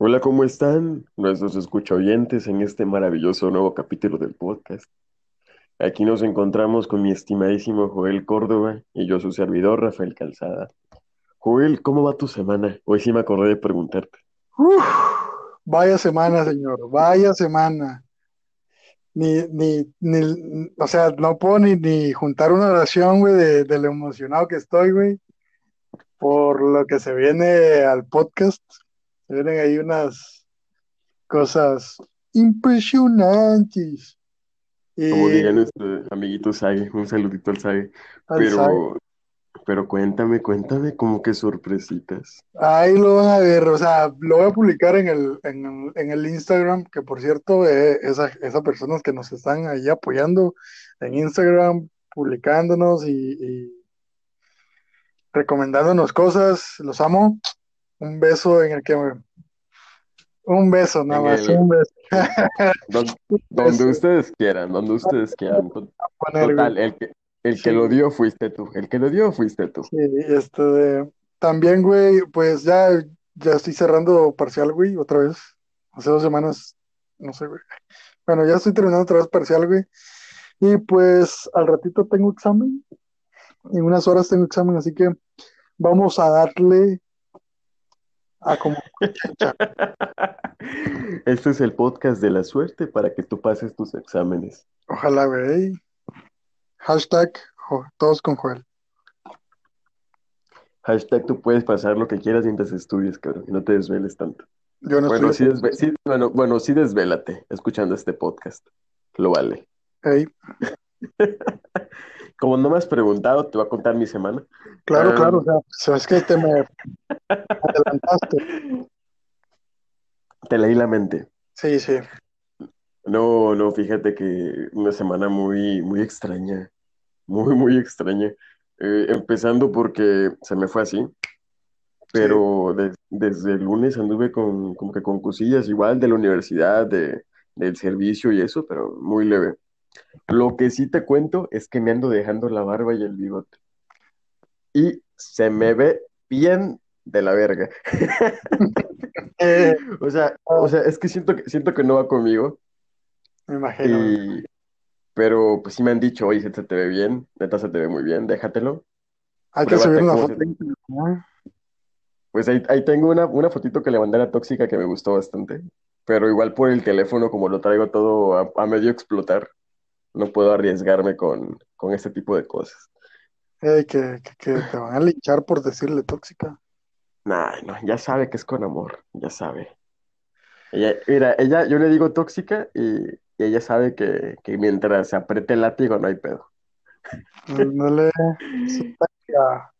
Hola, ¿cómo están nuestros escuchoyentes en este maravilloso nuevo capítulo del podcast? Aquí nos encontramos con mi estimadísimo Joel Córdoba y yo su servidor Rafael Calzada. Joel, ¿cómo va tu semana? Hoy sí me acordé de preguntarte. Vaya semana, señor, vaya semana. Ni, ni, ni, o sea, no puedo ni, ni juntar una oración, güey, de, de lo emocionado que estoy, güey, por lo que se viene al podcast. Vienen ahí unas cosas impresionantes. Como Y diría nuestro amiguito Sage, un saludito al Sage. Pero, pero cuéntame, cuéntame, como que sorpresitas. ahí lo van a ver, o sea, lo voy a publicar en el, en en el Instagram, que por cierto, eh, esa, esas personas que nos están ahí apoyando en Instagram, publicándonos y, y recomendándonos cosas, los amo. Un beso en el que me... Un beso, nada más, el, un beso. donde ustedes quieran, donde ustedes quieran. Total, el que, el que Sí, lo dio fuiste tú. El que lo dio fuiste tú. sí, este, de- también, güey, pues ya, ya estoy cerrando parcial, güey, otra vez. Hace dos semanas, no sé, güey. Bueno, ya estoy terminando otra vez parcial, güey. Y pues al ratito tengo examen. En unas horas tengo examen, así que vamos a darle a como. Este es el podcast de la suerte para que tú pases tus exámenes. Ojalá, güey. Hashtag jo- todos con Joel. Hashtag tú puedes pasar lo que quieras mientras estudies, cabrón, y no te desveles tanto. Yo no Bueno, sí, desve- sí, bueno, bueno, sí desvélate escuchando este podcast. Lo vale. Ey, Como no me has preguntado, te voy a contar mi semana. claro, claro, o Am, sea, sabes que te me adelantaste. te leí la mente. Sí, sí. No, no, fíjate que una semana muy, muy extraña. Muy, muy extraña. Eh, empezando porque se me fue así. Sí, pero de- desde el lunes anduve con, como que con cosillas igual de la universidad, de, del servicio y eso, pero muy leve. Lo que sí te cuento es que me ando dejando la barba y el bigote. Y se me ve bien de la verga. Eh, O sea, o sea, es que siento que, siento que no va conmigo. me imagino. Y, pero pues sí me han dicho, oye, se te ve bien, neta se te ve muy bien, déjatelo. Hay que subir una foto. Pues ahí, ahí tengo una, una fotito que le mandé a la tóxica que me gustó bastante. Pero igual por el teléfono, como lo traigo todo a, a medio explotar, no puedo arriesgarme con, con este tipo de cosas. Que, que, que te van a linchar por decirle tóxica. Nah, no, ya sabe que es con amor, ya sabe. Ella, mira, ella, yo le digo tóxica y, y ella sabe que, que mientras se apriete el látigo no hay pedo. Ándale, tóxica.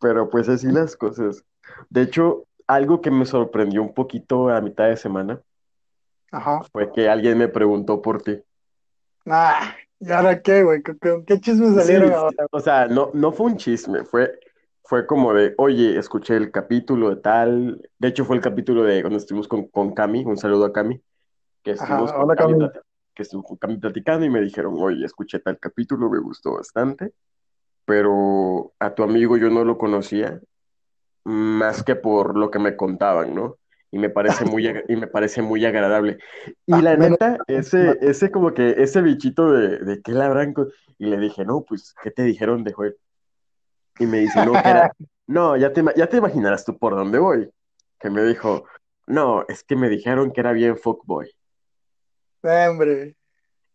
Pero pues así las cosas. De hecho, algo que me sorprendió un poquito a mitad de semana Ajá. fue que alguien me preguntó por ti. Nah, ¿y ahora qué, güey? ¿Con, con qué chismes salieron Sí, ahora? o sea, no, no fue un chisme, fue, fue como de, oye, escuché el capítulo de tal, de hecho fue el capítulo de cuando estuvimos con, con Cami, un saludo a Cami, que estuvimos Ajá, con hola Cami, que estuvo con Cami platicando y me dijeron, oye, escuché tal capítulo, me gustó bastante, pero a tu amigo yo no lo conocía, más que por lo que me contaban, ¿no? Y me parece muy, y me parece muy agradable. Y Ah, la neta, ese, ese como que, ese bichito de, de qué co- Y le dije, no, pues, ¿qué te dijeron de Joel? Y me dice, no, que era... No, ya te, ya te imaginarás tú por dónde voy. Que me dijo, no, es que me dijeron que era bien fuckboy. Hombre.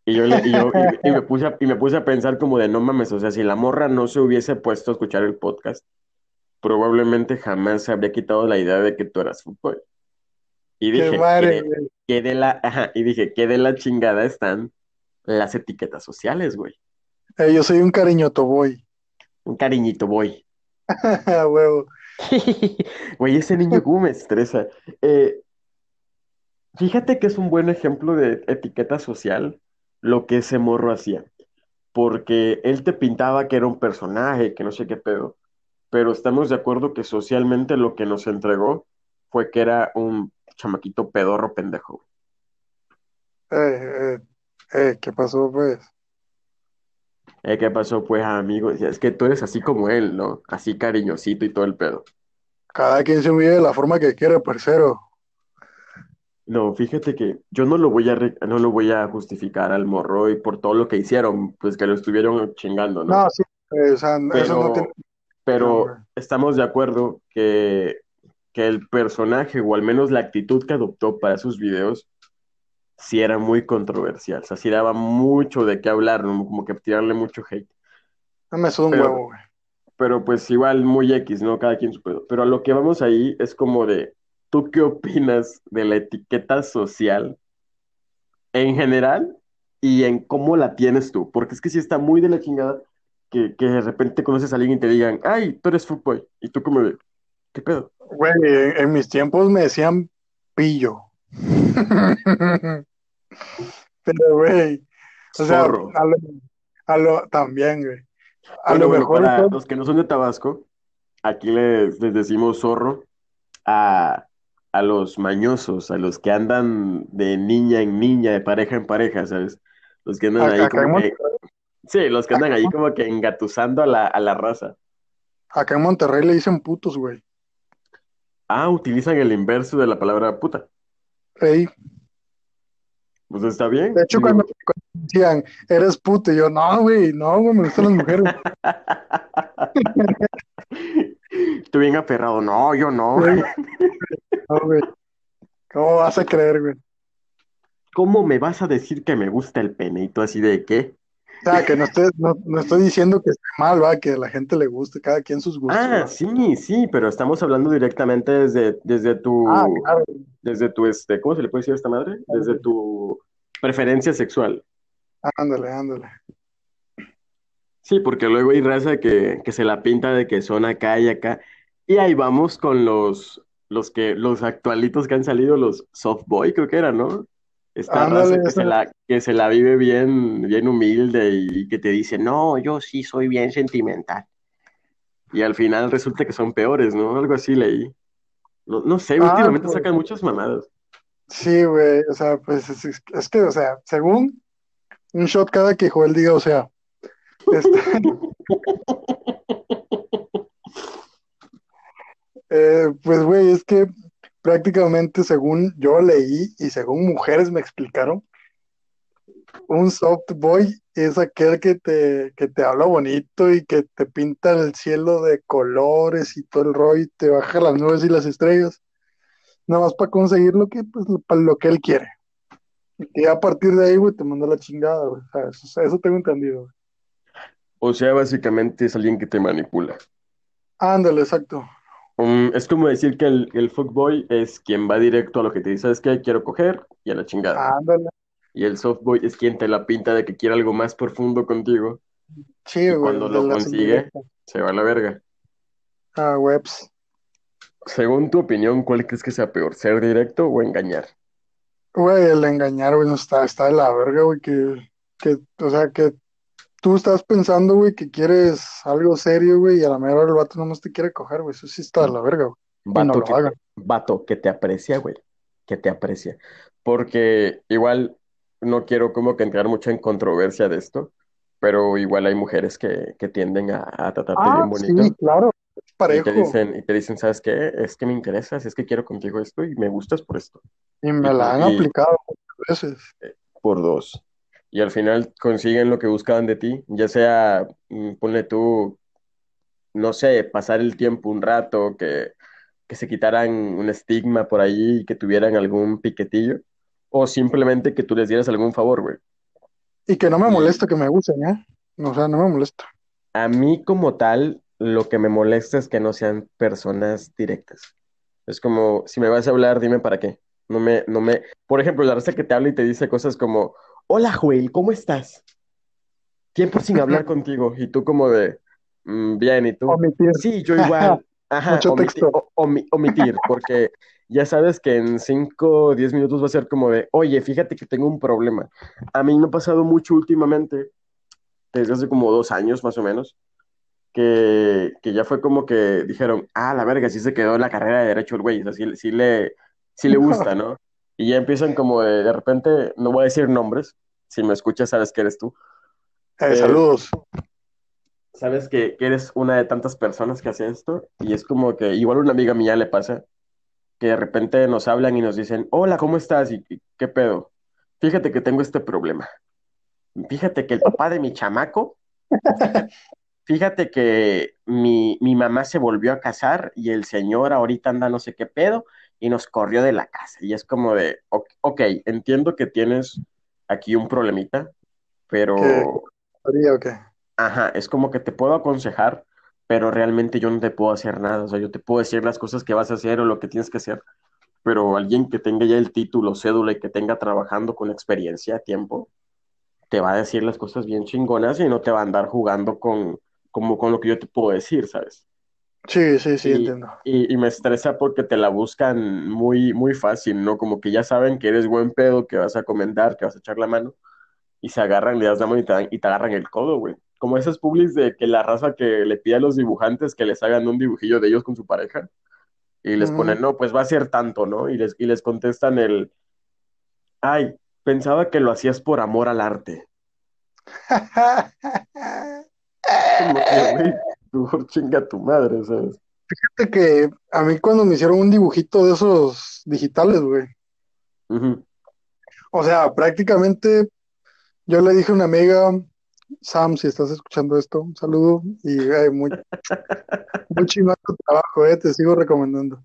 Y yo, le, y yo y, y me puse a, y me puse a pensar como de, no mames, o sea, si la morra no se hubiese puesto a escuchar el podcast, probablemente jamás se habría quitado la idea de que tú eras fuckboy. Y dije, madre, ¿qué, güey. qué de la, ajá, y dije, ¿qué de la chingada están las etiquetas sociales, güey? Ey, yo soy un cariño toboy. Un cariñito, voy. Huevo. Güey, ese niño cómo me estresa. Eh, fíjate que es un buen ejemplo de etiqueta social lo que ese morro hacía. Porque él te pintaba que era un personaje, que no sé qué pedo. Pero estamos de acuerdo que socialmente lo que nos entregó fue que era un chamaquito pedorro pendejo. Eh, eh, eh, ¿qué pasó, pues? Eh, ¿qué pasó, pues, amigo? Es que tú eres así como él, ¿no? Así cariñosito y todo el pedo. Cada quien se vive de la forma que quiere, parcero. No, fíjate que yo no lo voy a re- no lo voy a justificar al morro y por todo lo que hicieron, pues que lo estuvieron chingando, ¿no? No, sí, o sea, eso no tiene pero estamos de acuerdo que, que el personaje, o al menos la actitud que adoptó para sus videos, sí era muy controversial. O sea, sí daba mucho de qué hablar, ¿no? Como que tirarle mucho hate. No me suda un Pero, huevo, güey. pero pues igual muy X, ¿no? Cada quien su pedo. Pero a lo que vamos ahí es como de, ¿tú qué opinas de la etiqueta social en general y en cómo la tienes tú? Porque es que sí está muy de la chingada que, que de repente conoces a alguien y te digan, ay, tú eres fuckboy. Y tú como de, ¿qué pedo? Güey, en, en mis tiempos me decían pillo. Pero, güey, o sea, Zorro. a lo, a lo- también, güey. A Bueno, lo bueno, mejor para los que no son de Tabasco, aquí les, les decimos zorro a, a los mañosos, a los que andan de niña en niña, de pareja en pareja, ¿sabes? Los que andan ahí acá, como que, sí, los que andan acá, ahí como que engatusando a la, a la raza. acá en Monterrey le dicen putos, güey. Ah, utilizan el inverso de la palabra puta. Ey, Pues está bien. de hecho, cuando, cuando decían, eres puto, y yo, no, güey, no, güey, me gustan las mujeres. Tú bien aferrado, no, yo no. Güey, no, güey. ¿Cómo vas a creer, güey? ¿Cómo me vas a decir que me gusta el pene? Y tú así de qué? Sea, que no estoy, no, no estoy diciendo que esté mal, va, que a la gente le guste, cada quien sus gustos, Ah, va. sí, sí, pero estamos hablando directamente desde, desde tu, Ah, claro. desde tu, este, ¿cómo se le puede decir a esta madre? Desde tu preferencia sexual. Ándale, ándale. Sí, porque luego hay raza que, que se la pinta de que son acá y acá. Y ahí vamos con los, los que, los actualitos que han salido, los soft boy, creo que era, ¿no? Esta Ándale, raza que se la, que se la vive bien, bien humilde y que te dice, no, yo sí soy bien sentimental. Y al final resulta que son peores, ¿no? Algo así leí. No, no sé, Ah, últimamente pues, sacan muchas mamadas. sí, güey, o sea, pues es, es- es que, o sea, según un shot cada que Joel diga, o sea, este, eh, pues, güey, es que prácticamente según yo leí y según mujeres me explicaron, un soft boy es aquel que te, que te habla bonito y que te pinta el cielo de colores y todo el rollo y te baja las nubes y las estrellas, nada más para conseguir lo que, pues, lo- para lo que él quiere. Y a partir de ahí, güey, te manda la chingada, güey. O sea, eso, eso tengo entendido, güey. O sea, básicamente es alguien que te manipula. Ándale, exacto. Um, es como decir que el, el fuckboy es quien va directo a lo que te dice, ¿sabes qué? Quiero coger y a la chingada. Ándale. Y el softboy es quien te la pinta de que quiere algo más profundo contigo Sí, y güey, cuando lo consigue, se va a la verga. Ah, webs. Según tu opinión, ¿cuál crees que sea peor, ser directo o engañar? Güey, el engañar, güey, no está, está de la verga, güey, que, que, o sea, que tú estás pensando, güey, que quieres algo serio, güey, y a la mera el vato nomás te quiere coger, güey. Eso sí está de la verga, güey. No Vato lo hagan. vato que te aprecia, güey, que te aprecia. Porque igual no quiero como que entrar mucho en controversia de esto, pero igual hay mujeres que, que tienden a, a tratarte Ah, bien bonito. sí, claro, es Y te parejo. dicen, y te dicen, ¿sabes qué? Es que me interesas, es que quiero contigo esto y me gustas por esto. Y me Y, la han y aplicado muchas veces. por dos. Y al final consiguen lo que buscaban de ti, ya sea, mm, ponle tú, no sé, pasar el tiempo un rato, que, que se quitaran un estigma por ahí y que tuvieran algún piquetillo, o simplemente que tú les dieras algún favor, güey. Y que no me molesta que me gusten, ¿eh? O sea, no me molesta. a mí como tal, lo que me molesta es que no sean personas directas. Es como, si me vas a hablar, dime para qué. No me, no me, por ejemplo, la raza que te habla y te dice cosas como, hola Joel, ¿cómo estás? Tiempo sin hablar contigo. Y tú como de, "Mm, bien, ¿y tú? Omitir. Sí, yo igual. Ajá, Mucho omiti- texto. omitir, porque ya sabes que en 5 o 10 minutos va a ser como de, oye, fíjate que tengo un problema. A mí me ha pasado mucho últimamente, desde hace como dos años más o menos, que, que ya fue como que dijeron, ah, la verga, sí se quedó en la carrera de Derecho el güey, o sea, sí, sí le, sí le gusta, ¿no? Y ya empiezan como de, de repente, no voy a decir nombres, si me escuchas sabes que eres tú, Eh, Eh, saludos. sabes que, que eres una de tantas personas que hace esto, y es como que igual una amiga mía le pasa, que de repente nos hablan y nos dicen, hola, ¿cómo estás? ¿Y y qué pedo? Fíjate que tengo este problema. Fíjate que el papá de mi chamaco, fíjate que mi, mi mamá se volvió a casar y el señor ahorita anda no sé qué pedo y nos corrió de la casa. Y es como de, ok, ok, entiendo que tienes aquí un problemita, ¿Qué pero, qué? ajá, es como que te puedo aconsejar, pero realmente yo no te puedo hacer nada. O sea, yo te puedo decir las cosas que vas a hacer o lo que tienes que hacer, pero alguien que tenga ya el título, cédula y que tenga trabajando con experiencia, tiempo te va a decir las cosas bien chingonas y no te va a andar jugando con, como con lo que yo te puedo decir, ¿sabes? Sí, sí, sí, Y, entiendo. y, y me estresa porque te la buscan muy, muy fácil, ¿no? Como que ya saben que eres buen pedo, que vas a comentar, que vas a echar la mano, y se agarran, le das la mano y te, dan- y te agarran el codo, güey. Como esas publis de que la raza que le pide a los dibujantes que les hagan un dibujillo de ellos con su pareja, y les ponen, no, pues va a ser tanto, ¿no? Y les, y les contestan el, ay, pensaba que lo hacías por amor al arte. Como que, güey, mejor chinga tu madre, ¿sabes? Fíjate que a mí cuando me hicieron un dibujito de esos digitales, güey. O sea, prácticamente yo le dije a una amiga, Sam, si estás escuchando esto, un saludo y güey, muy, muy chingón tu trabajo, eh, te sigo recomendando.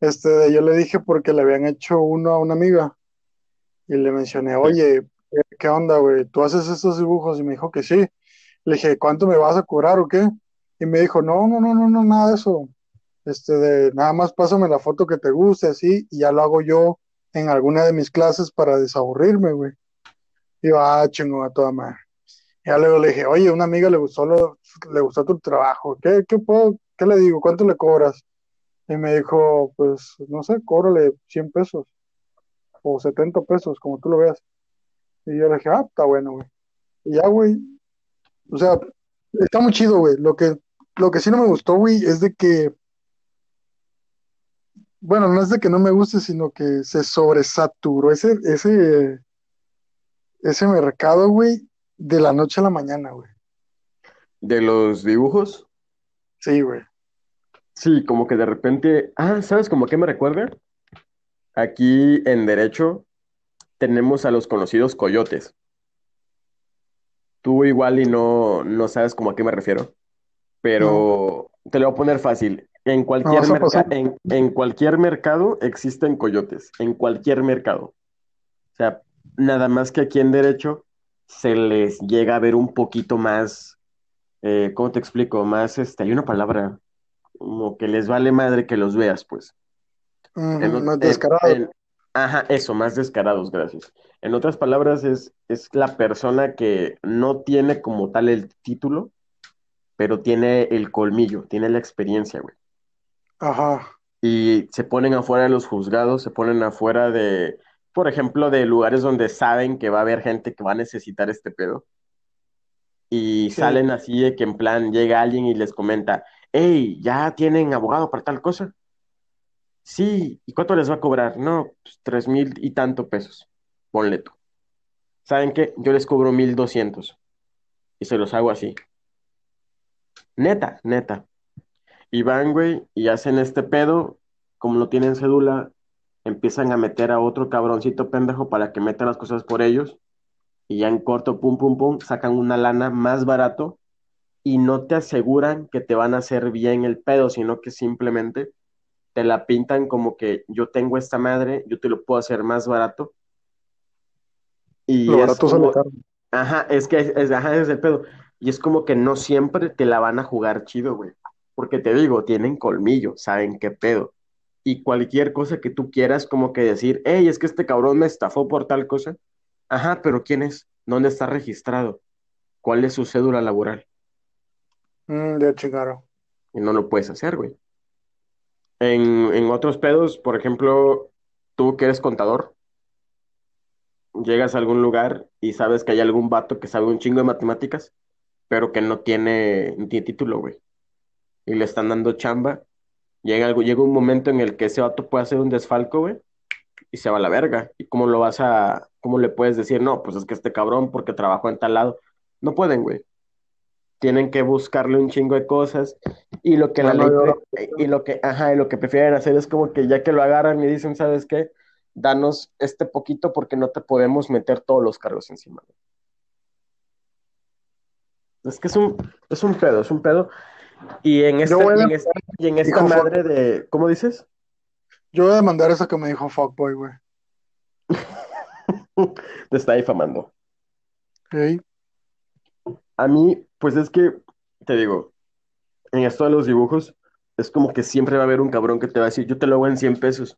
Este, yo le dije porque le habían hecho uno a una amiga y le mencioné, oye, ¿qué qué onda, güey? ¿Tú haces estos dibujos? Y me dijo que sí. Le dije, ¿cuánto me vas a cobrar o qué? Y me dijo, no, no, no, no, no, nada de eso. Este, de nada más pásame la foto que te guste, así, y ya lo hago yo en alguna de mis clases para desaburrirme, güey. Y yo, ah, chingón, a toda madre. Ya luego le dije, oye, una amiga le gustó, le gustó tu trabajo, ¿qué, qué puedo, qué le digo? ¿Cuánto le cobras? Y me dijo, pues, no sé, cóbrale 100 pesos o 70 pesos, como tú lo veas. Y yo le dije, ah, está bueno, güey. Y ya, güey, o sea, está muy chido, güey. Lo que, lo que sí no me gustó, güey, es de que, bueno, no es de que no me guste, sino que se sobresaturó ese, ese, ese mercado, güey, de la noche a la mañana, güey. De los dibujos, Sí, güey. sí, como que de repente, ah, ¿sabes como qué me recuerda? Aquí en Derecho tenemos a los conocidos coyotes. Tú igual y no, no sabes como a qué me refiero, No, pero te lo voy a poner fácil. En cualquier merca- en, en cualquier mercado existen coyotes, en cualquier mercado. O sea, nada más que aquí en Derecho se les llega a ver un poquito más, eh, ¿cómo te explico? Más, este, hay una palabra, como que les vale madre que los veas, pues. En, ot- más en- descarado. en- ajá, eso, más descarados, gracias. En otras palabras, es, es la persona que no tiene como tal el título, pero tiene el colmillo, tiene la experiencia, güey. Ajá. Y se ponen afuera de los juzgados, se ponen afuera de, por ejemplo, de lugares donde saben que va a haber gente que va a necesitar este pedo. Y Sí. salen así de que en plan llega alguien y les comenta, hey, ¿ya tienen abogado para tal cosa? Sí, ¿y cuánto les va a cobrar? No, pues tres mil y tanto pesos. Ponle tú. ¿Saben qué? Yo les cobro mil doscientos y se los hago así. Neta, neta. Y van, güey, y hacen este pedo, como no tienen cédula, empiezan a meter a otro cabroncito pendejo para que meta las cosas por ellos, y ya en corto, pum, pum, pum, sacan una lana más barato y no te aseguran que te van a hacer bien el pedo, sino que simplemente te la pintan como que yo tengo esta madre, yo te lo puedo hacer más barato, y Lo es barato sale como, caro. ajá, es que es, es- ajá, es el pedo, y es como que no siempre te la van a jugar chido, güey, porque te digo, tienen colmillo, saben qué pedo, y cualquier cosa que tú quieras, como que decir, hey, es que este cabrón me estafó por tal cosa, ajá, pero ¿quién es? ¿Dónde está registrado? ¿Cuál es su cédula laboral? Mm, ya chingaron. Y no lo puedes hacer, güey. En, en otros pedos, por ejemplo, tú que eres contador, llegas a algún lugar y sabes que hay algún vato que sabe un chingo de matemáticas, pero que no tiene, no tiene título, güey. Y le están dando chamba. Llega algo, llega un momento en el que ese vato puede hacer un desfalco, güey, y se va a la verga. ¿Y cómo lo vas a, cómo le puedes decir, no, pues es que este cabrón porque trabajó en tal lado? No pueden, güey. tienen que buscarle un chingo de cosas y lo que la ley pre- y lo que ajá, y lo que prefieren hacer es como que ya que lo agarran y dicen, ¿sabes qué? Danos este poquito porque no te podemos meter todos los cargos encima. Es que es un es un pedo, es un pedo. Y en esta y en esta, y en esta Dijo fuck. madre de ¿cómo dices? Yo voy a demandar eso que me dijo Fuckboy, güey. Te está difamando. Ey, A mí, pues es que, te digo, en esto de los dibujos, es como que siempre va a haber un cabrón que te va a decir, yo te lo hago en 100 pesos.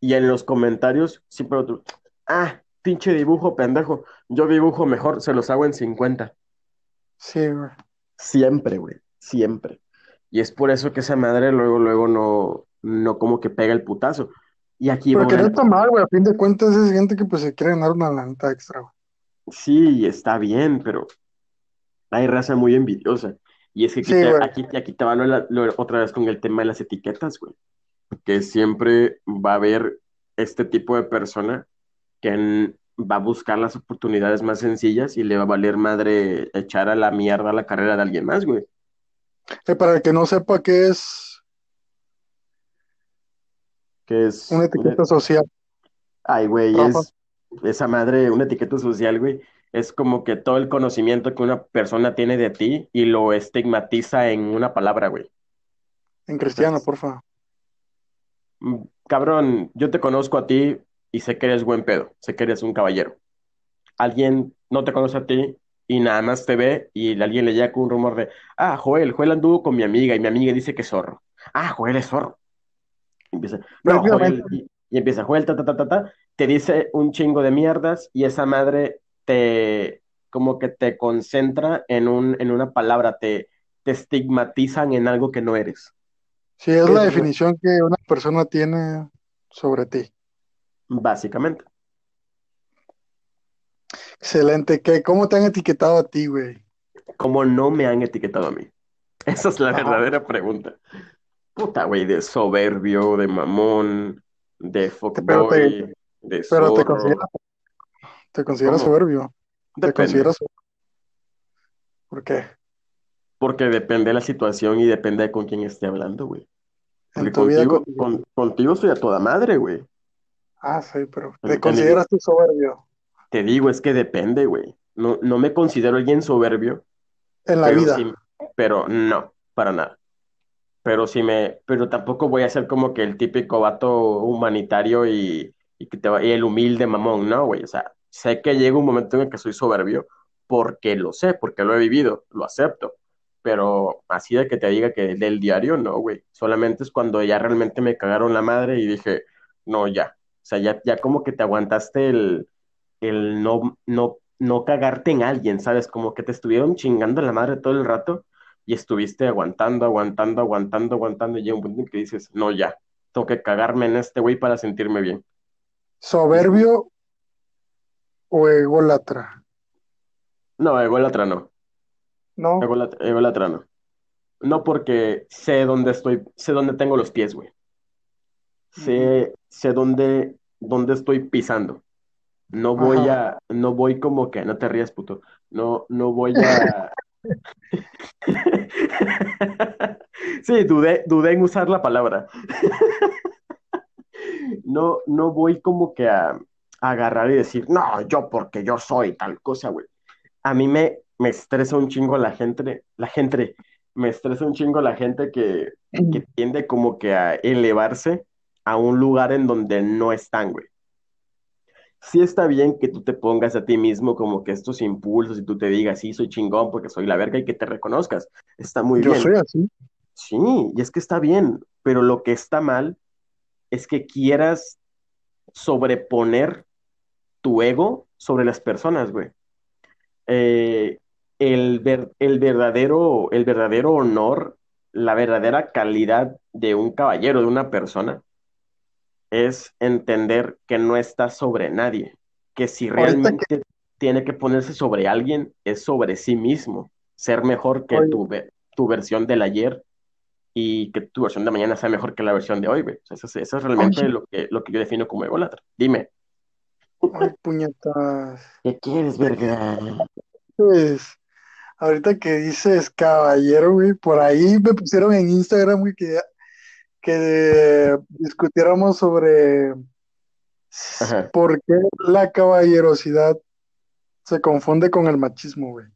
Y en los comentarios, siempre otro, ah, pinche dibujo, pendejo, yo dibujo mejor, se los hago en 50. Sí, güey. Siempre, güey, siempre. Y es por eso que esa madre luego, luego no, no como que pega el putazo. Y aquí no está mal, güey. A fin de cuentas es gente que pues se quiere ganar una lanita extra, güey. Sí, está bien, pero hay raza muy envidiosa. Y es que aquí, Sí, te, aquí, aquí te va lo lo- otra vez con el tema de las etiquetas, güey. Que siempre va a haber este tipo de persona que en- va a buscar las oportunidades más sencillas y le va a valer madre echar a la mierda la carrera de alguien más, güey. Eh, para el que no sepa qué es Que es... una etiqueta social. Ay, güey, Rafa. es esa madre, una etiqueta social, güey. Es como que todo el conocimiento que una persona tiene de ti y lo estigmatiza en una palabra, güey. En cristiano, porfa. Mm, Cabrón, yo te conozco a ti y sé que eres buen pedo, sé que eres un caballero. Alguien no te conoce a ti y nada más te ve y alguien le llega con un rumor de, ah, Joel, Joel anduvo con mi amiga y mi amiga dice que es zorro. Ah, Joel es zorro. Y empieza, no, Joel, Prácticamente. y, y empieza, Joel, ta, ta, ta, ta, ta, te dice un chingo de mierdas y esa madre te, como que te concentra en un, en una palabra, te, te estigmatizan en algo que no eres. Sí, es Es la definición que una persona tiene sobre ti. Básicamente. Excelente. ¿Qué, ¿Cómo te han etiquetado a ti, güey? ¿Cómo no me han etiquetado a mí? Esa es la Ajá. verdadera pregunta. Puta, güey, de soberbio, de mamón, de Pero te- fuckboy, de Pero te consideras, te consideras soberbio. Te consideras ¿Por qué? porque depende de la situación y depende de con quién esté hablando, güey. Porque contigo, con- contigo soy a toda madre, güey. Ah, sí, pero te consideras tú soberbio Te digo, es que depende, güey. No, no me considero alguien soberbio, en la pero vida. sí, pero no, para nada. Pero sí me, pero tampoco voy a ser como que el típico vato humanitario y, y que te y el humilde mamón, no, güey. O sea, sé que llega un momento en el que soy soberbio porque lo sé, porque lo he vivido, lo acepto. Pero así de que te diga que del diario, no, güey. Solamente es cuando ya realmente me cagaron la madre y dije, no, ya. O sea, ya, ya como que te aguantaste el, el no, no, no cagarte en alguien, ¿sabes? Como que te estuvieron chingando la madre todo el rato y estuviste aguantando, aguantando, aguantando, aguantando, y llega un punto en que dices, no, ya, tengo que cagarme en este güey para sentirme bien. ¿Soberbio o ególatra? No, ególatra no, No, ególatra, ególatra no. No porque sé dónde estoy, sé dónde tengo los pies, güey. Sé, sé dónde, dónde estoy pisando. No voy Ajá. a, no voy como que, no te rías, puto. No, no voy a. Sí, dudé, dudé en usar la palabra. No, no voy como que a, a agarrar y decir, no, yo porque yo soy tal cosa, güey. A mí me, me estresa un chingo la gente, la gente, me estresa un chingo la gente que, que tiende como que a elevarse a un lugar en donde no están, güey. Sí está bien que tú te pongas a ti mismo como que estos impulsos y tú te digas, sí, soy chingón porque soy la verga y que te reconozcas. Está muy yo bien. soy así. Sí, y es que está bien, pero lo que está mal es que quieras sobreponer tu ego sobre las personas, güey. Eh, el, ver- el verdadero, el verdadero honor, la verdadera calidad de un caballero, de una persona, es entender que no está sobre nadie, que si realmente tiene que ponerse sobre alguien, es sobre sí mismo, ser mejor que tu, tu versión del ayer y que tu versión de mañana sea mejor que la versión de hoy, güey. Eso, es- eso es realmente Oye. lo que, lo que yo defino como ególatra. Dime, Ay, puñetas. ¿qué quieres, verga? Pues, ahorita que dices caballero, güey, por ahí me pusieron en Instagram, güey, que, que discutiéramos sobre Ajá. por qué la caballerosidad se confunde con el machismo, güey.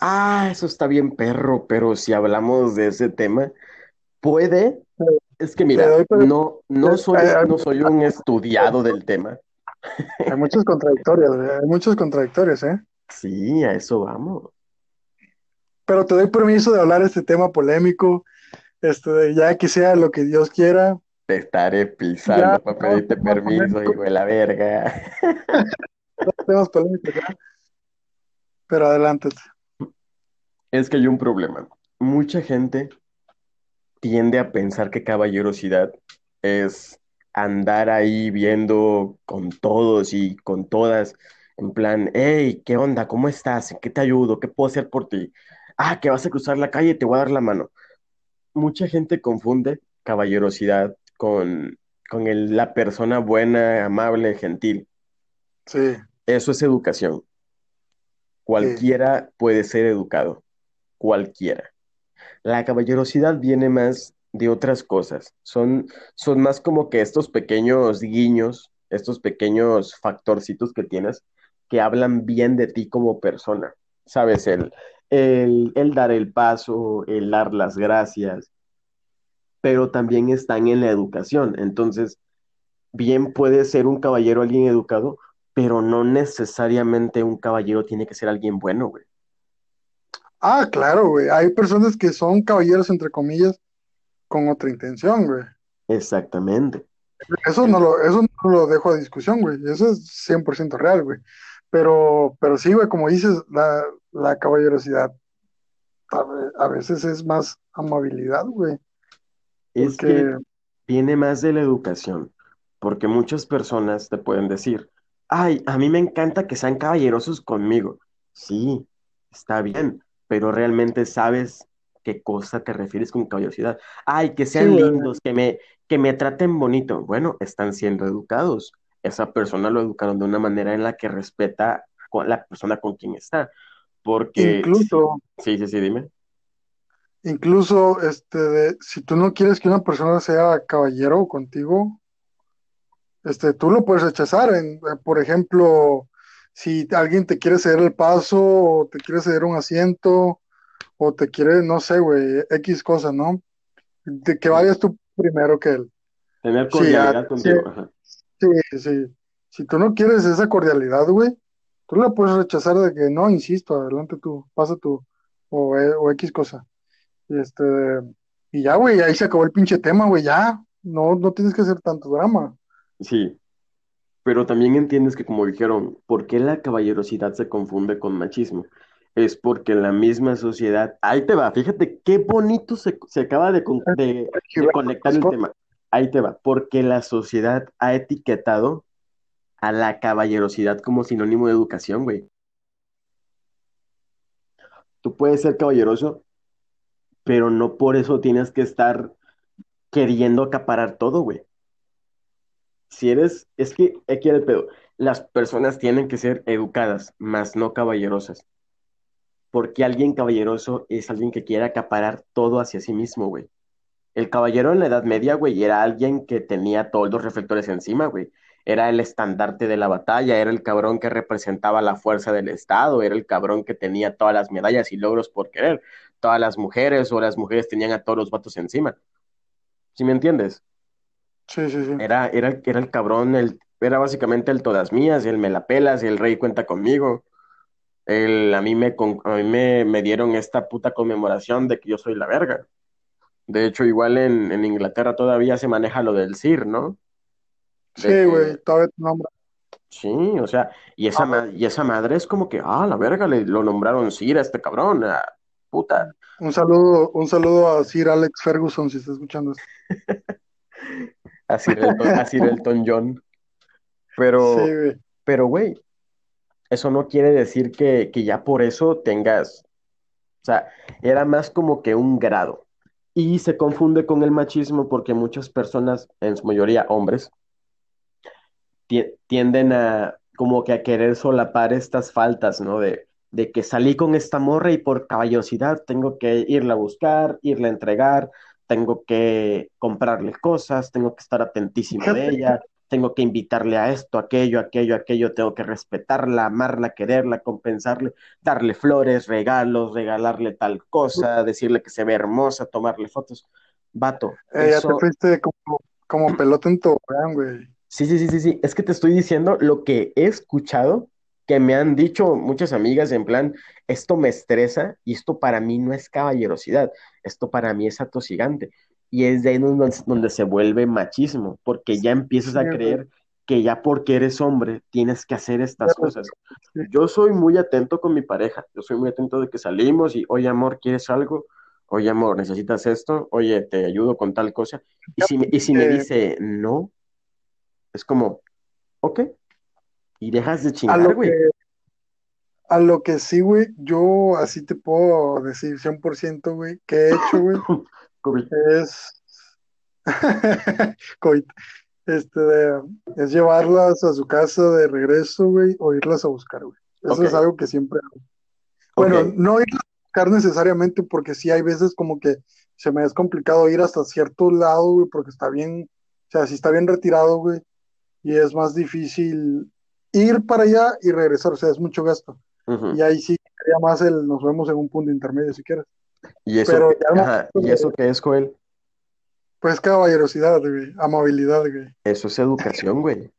Ah, eso está bien, perro, pero si hablamos de ese tema, puede, es que mira, no, no soy, no soy un estudiado del tema. hay muchos contradictorios, güey, hay muchos contradictorios, ¿eh? Sí, a eso vamos. Pero te doy permiso de hablar de este tema polémico, este, ya que sea lo que Dios quiera. Te estaré pisando Ya, para no, pedirte no, permiso, hijo de la verga. ¿ya? Pero adelante. Es que hay un problema. Mucha gente tiende a pensar que caballerosidad es andar ahí viendo con todos y con todas, en plan, hey, ¿qué onda? ¿Cómo estás? ¿En qué te ayudo? ¿Qué puedo hacer por ti? Ah, que vas a cruzar la calle, te voy a dar la mano. Mucha gente confunde caballerosidad con, con el- la persona buena, amable, gentil. Sí, Eso es educación. Cualquiera puede ser educado, cualquiera. La caballerosidad viene más de otras cosas. Son, son más como que estos pequeños guiños, estos pequeños factorcitos que tienes que hablan bien de ti como persona. ¿Sabes? El, el, el dar el paso, el dar las gracias, pero también están en la educación. Entonces, bien puede ser un caballero alguien educado, pero no necesariamente un caballero tiene que ser alguien bueno, güey. Ah, claro, güey. Hay personas que son caballeros, entre comillas, con otra intención, güey. Exactamente. Eso no lo, eso no lo dejo a discusión, güey. Eso es 100% real, güey. Pero, pero sí, güey, como dices, la, la caballerosidad a, ve- a veces es más amabilidad, güey. Es Porque, que viene más de la educación, porque muchas personas te pueden decir, ay, a mí me encanta que sean caballerosos conmigo. Sí, está bien, pero realmente sabes qué cosa te refieres con caballerosidad. Ay, que sean lindos, que me, que me traten bonito. Bueno, están siendo educados. Esa persona lo educaron de una manera en la que respeta con la persona con quien está. Porque, Incluso, sí, sí, sí, dime. incluso, este, de- si tú no quieres que una persona sea caballero contigo, este, tú lo puedes rechazar. En, eh, por ejemplo, si alguien te quiere ceder el paso o te quiere ceder un asiento o te quiere, no sé, güey, X cosa, ¿no? De que vayas tú primero que él. Tener cordialidad sí, contigo. Sí, sí. Si tú no quieres esa cordialidad, güey, tú la puedes rechazar de que no, insisto, adelante tú, pasa tú, o, eh, o X cosa. Y este, y ya, güey, ahí se acabó el pinche tema, güey, ya. No, no tienes que hacer tanto drama. Sí, pero también entiendes que como dijeron, ¿por qué la caballerosidad se confunde con machismo? Es porque la misma sociedad, ahí te va, fíjate qué bonito se, se acaba de, con- de, de conectar el tema. Ahí te va, porque la sociedad ha etiquetado a la caballerosidad como sinónimo de educación, güey. Tú puedes ser caballeroso, pero no por eso tienes que estar queriendo acaparar todo, güey. Si eres, es que aquí era el pedo. Las personas tienen que ser educadas, más no caballerosas. Porque alguien caballeroso es alguien que quiere acaparar todo hacia sí mismo, güey. El caballero en la Edad Media, güey, era alguien que tenía todos los reflectores encima, güey. Era el estandarte de la batalla, era el cabrón que representaba la fuerza del Estado, era el cabrón que tenía todas las medallas y logros por querer. Todas las mujeres o las mujeres tenían a todos los vatos encima. ¿Sí me entiendes? Sí, sí, sí. Era, era, el- era el cabrón, el, era básicamente el todas mías, el me la pelas, el rey cuenta conmigo. El, a mí, me, a mí me, me dieron esta puta conmemoración de que yo soy la verga. De hecho, igual en, en Inglaterra todavía se maneja lo del Sir, ¿no? De Sí, que, güey, todavía tu nombre. sí, o sea, y esa, ma- y esa madre es como que, ah, la verga, le lo nombraron Sir a este cabrón, puta. Un saludo, un saludo a Sir Alex Ferguson, si está escuchando esto. A Sir Elton, a Sir Elton John. Sí, Pero, güey. pero, güey, eso no quiere decir que, que ya por eso tengas, o sea, era más como que un grado. Y se confunde con el machismo porque muchas personas, en su mayoría hombres, ti- tienden a como que a querer solapar estas faltas, ¿no? De, de que salí con esta morra y por caballosidad tengo que irla a buscar, irla a entregar, tengo que comprarle cosas, tengo que estar atentísimo de ella, tengo que invitarle a esto, aquello, aquello, aquello, tengo que respetarla, amarla, quererla, compensarle, darle flores, regalos, regalarle tal cosa, decirle que se ve hermosa, tomarle fotos. Vato, Eh, ya te eso, fuiste como, como pelota en tobogán, güey. sí, sí, sí, sí, sí, es que te estoy diciendo lo que he escuchado, que me han dicho muchas amigas en plan, esto me estresa y esto para mí no es caballerosidad, esto para mí es atosigante. Y es de ahí donde, donde se vuelve machismo, porque ya empiezas a creer que ya porque eres hombre tienes que hacer estas cosas. Yo soy muy atento con mi pareja, yo soy muy atento de que salimos y, oye amor, ¿quieres algo? Oye amor, ¿necesitas esto? Oye, te ayudo con tal cosa. Y si y si me dice no, es como, ok, y dejas de chingar, güey. a lo que sí, güey, yo así te puedo decir 100%, güey, que he hecho, güey. es, COVID, este, de- es llevarlas a su casa de regreso, güey, o irlas a buscar, güey. Eso es algo que siempre hago. Bueno, no irlas a buscar necesariamente porque sí hay veces como que se me es complicado ir hasta cierto lado, güey, porque está bien, o sea, si está bien retirado, güey, y es más difícil ir para allá y regresar, o sea, es mucho gasto. Y ahí sí sería más el nos vemos en un punto intermedio si quieres. Y eso, Pero que- ya no, ajá, ¿y eso qué es, Joel? pues caballerosidad, güey, amabilidad, güey. Eso es educación, güey.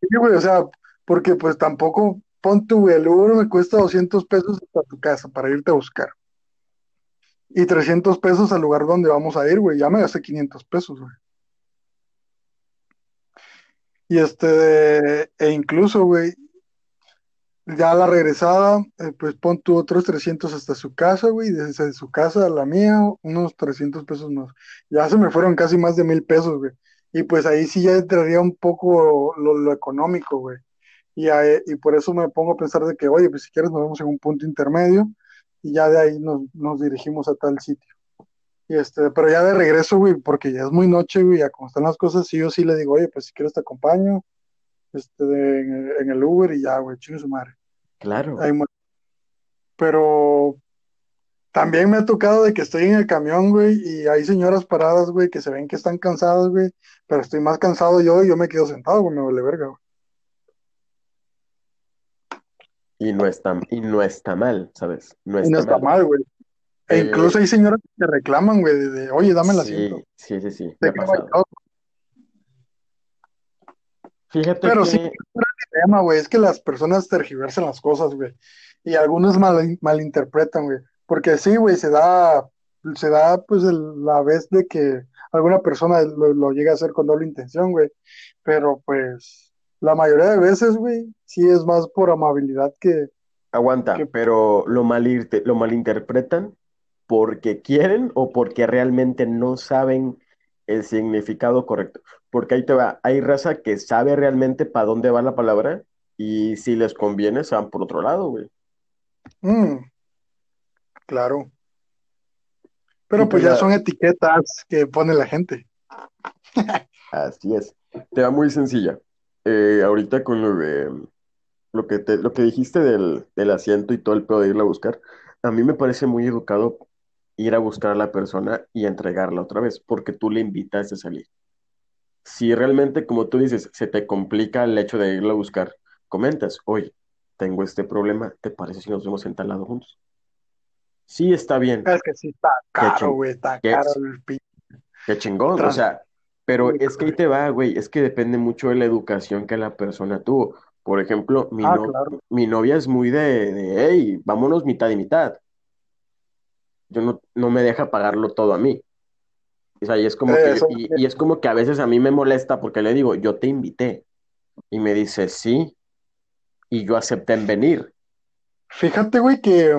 Sí, güey, o sea, porque pues tampoco, pon tu, güey, el Uber me cuesta 200 pesos hasta tu casa para irte a buscar. Y 300 pesos al lugar donde vamos a ir, güey, ya me gasté 500 pesos, güey. Y este, e incluso, güey, ya la regresada, eh, pues pon tú otros 300 hasta su casa, güey, desde su casa a la mía, unos 300 pesos más. Ya se me fueron casi más de mil pesos, güey. Y pues ahí sí ya entraría un poco lo, lo económico, güey. Y, ahí- y por eso me pongo a pensar de que, oye, pues si quieres nos vemos en un punto intermedio y ya de ahí nos, nos dirigimos a tal sitio. Y este, pero ya de regreso, güey, porque ya es muy noche, güey, ya como están las cosas, sí o sí le digo, oye, pues si quieres te acompaño, este, de- en, en el Uber y ya, güey, chingue su madre. Claro. Pero también me ha tocado de que estoy en el camión, güey, y hay señoras paradas, güey, que se ven que están cansadas, güey, pero estoy más cansado yo y yo me quedo sentado, güey, me vale verga, güey. Y no está, y no está mal, ¿sabes? No Y no está está mal. mal, güey. E Eh, incluso hay señoras que te reclaman, güey, de, de, oye, dame asiento. sí, sí, sí, sí, me ha pasado. Fíjate Pero sí, que, tema, güey, es que las personas tergiversan las cosas, güey, y algunos mal, malinterpretan, güey, porque sí, güey, se da, se da, pues, el- la vez de que alguna persona lo, lo llega a hacer con doble intención, güey, pero, pues, la mayoría de veces, güey, sí es más por amabilidad que, aguanta, que, pero lo malirte- lo malinterpretan porque quieren o porque realmente no saben el significado correcto. Porque ahí te va, hay raza que sabe realmente para dónde va la palabra y si les conviene se van por otro lado, güey. mm, claro, pero pues ya la, son etiquetas que pone la gente. así es, te va muy sencilla. Eh, ahorita con lo de lo que te, lo que dijiste del, del asiento y todo el pedo de irla a buscar, a mí me parece muy educado ir a buscar a la persona y entregarla otra vez, porque tú le invitas a salir. Si realmente, como tú dices, se te complica el hecho de irla a buscar, comentas, oye, tengo este problema, ¿te parece si nos vemos en tal lado juntos? Sí, está bien, Es que sí está caro, güey, está qué, caro el qué chingón, o sea, pero es que ahí te va, güey, es que depende mucho de la educación que la persona tuvo. Por ejemplo, mi, Ah, no, claro. mi novia es muy de, de, hey, vámonos mitad y mitad. Yo no, no me deja pagarlo todo a mí. O sea, y es como Eh, que yo, y, y es como que a veces a mí me molesta porque le digo, yo te invité. Y me dice, sí, y yo acepté en venir. Fíjate, güey, que,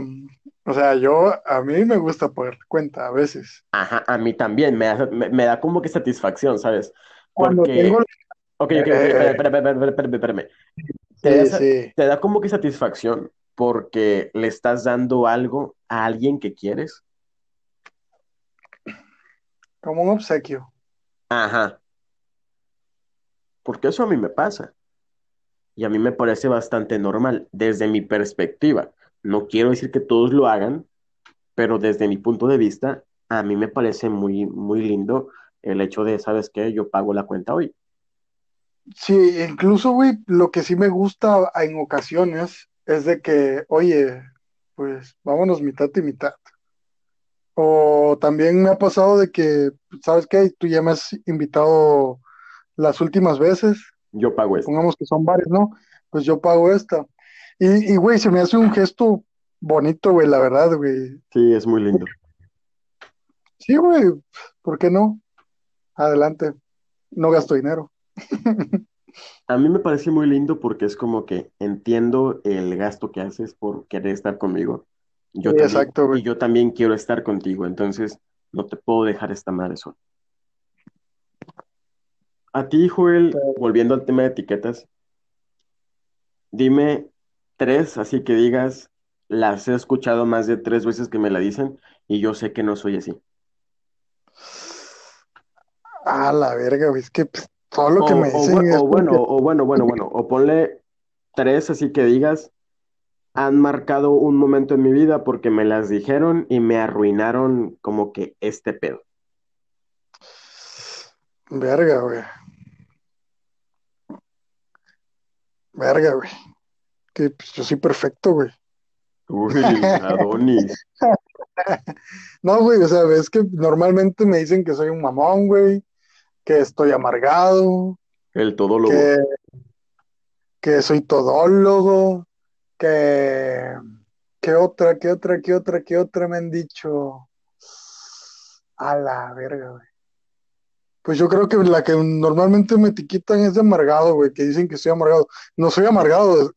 o sea, yo, a mí me gusta pagar cuenta a veces. Ajá, a mí también, me da, me, me da como que satisfacción, ¿sabes? Cuando tengo, Porque, ok, ok, ok, espérame, eh, espérame, espérame, espérame, espérame. Te sí, sí, te da como que satisfacción porque le estás dando algo a alguien que quieres. Como un obsequio. Ajá, porque eso a mí me pasa. Y a mí me parece bastante normal desde mi perspectiva. No quiero decir que todos lo hagan, pero desde mi punto de vista, a mí me parece muy, muy lindo el hecho de, ¿sabes qué? Yo pago la cuenta hoy. Sí, incluso, güey, lo que sí me gusta en ocasiones es de que, oye, pues vámonos mitad y mitad. O también me ha pasado de que, ¿sabes qué? Tú ya me has invitado las últimas veces, Yo pago esto. pongamos que son varias, ¿no? Pues yo pago esta. Y, y, güey, se me hace un gesto bonito, güey, la verdad, güey. Sí, es muy lindo. Sí, güey, ¿por qué no? Adelante, no gasto dinero. A mí me parece muy lindo porque es como que entiendo el gasto que haces por querer estar conmigo. Yo Sí, también, exacto, güey. y yo también quiero estar contigo, entonces no te puedo dejar esta madre sola. A ti, Joel, volviendo al tema de etiquetas, dime tres, así que digas, las he escuchado más de tres veces que me la dicen y yo sé que no soy así. Ah, la verga, güey, es que pues, todo lo que O, me o dicen bu- es o bueno, o bueno, bueno, bueno, o ponle tres, así que digas, han marcado un momento en mi vida porque me las dijeron y me arruinaron como que este pedo. verga, güey, verga, güey, que pues, yo soy perfecto, güey. Uy, Adonis, No, güey, o sea, es que normalmente me dicen que soy un mamón, güey, que estoy amargado, el todólogo. que, que soy todólogo, que otra, que otra, que otra, que otra me han dicho. A la verga, güey. Pues yo creo que la que normalmente me etiquetan es de amargado, güey, que dicen que soy amargado. No soy amargado,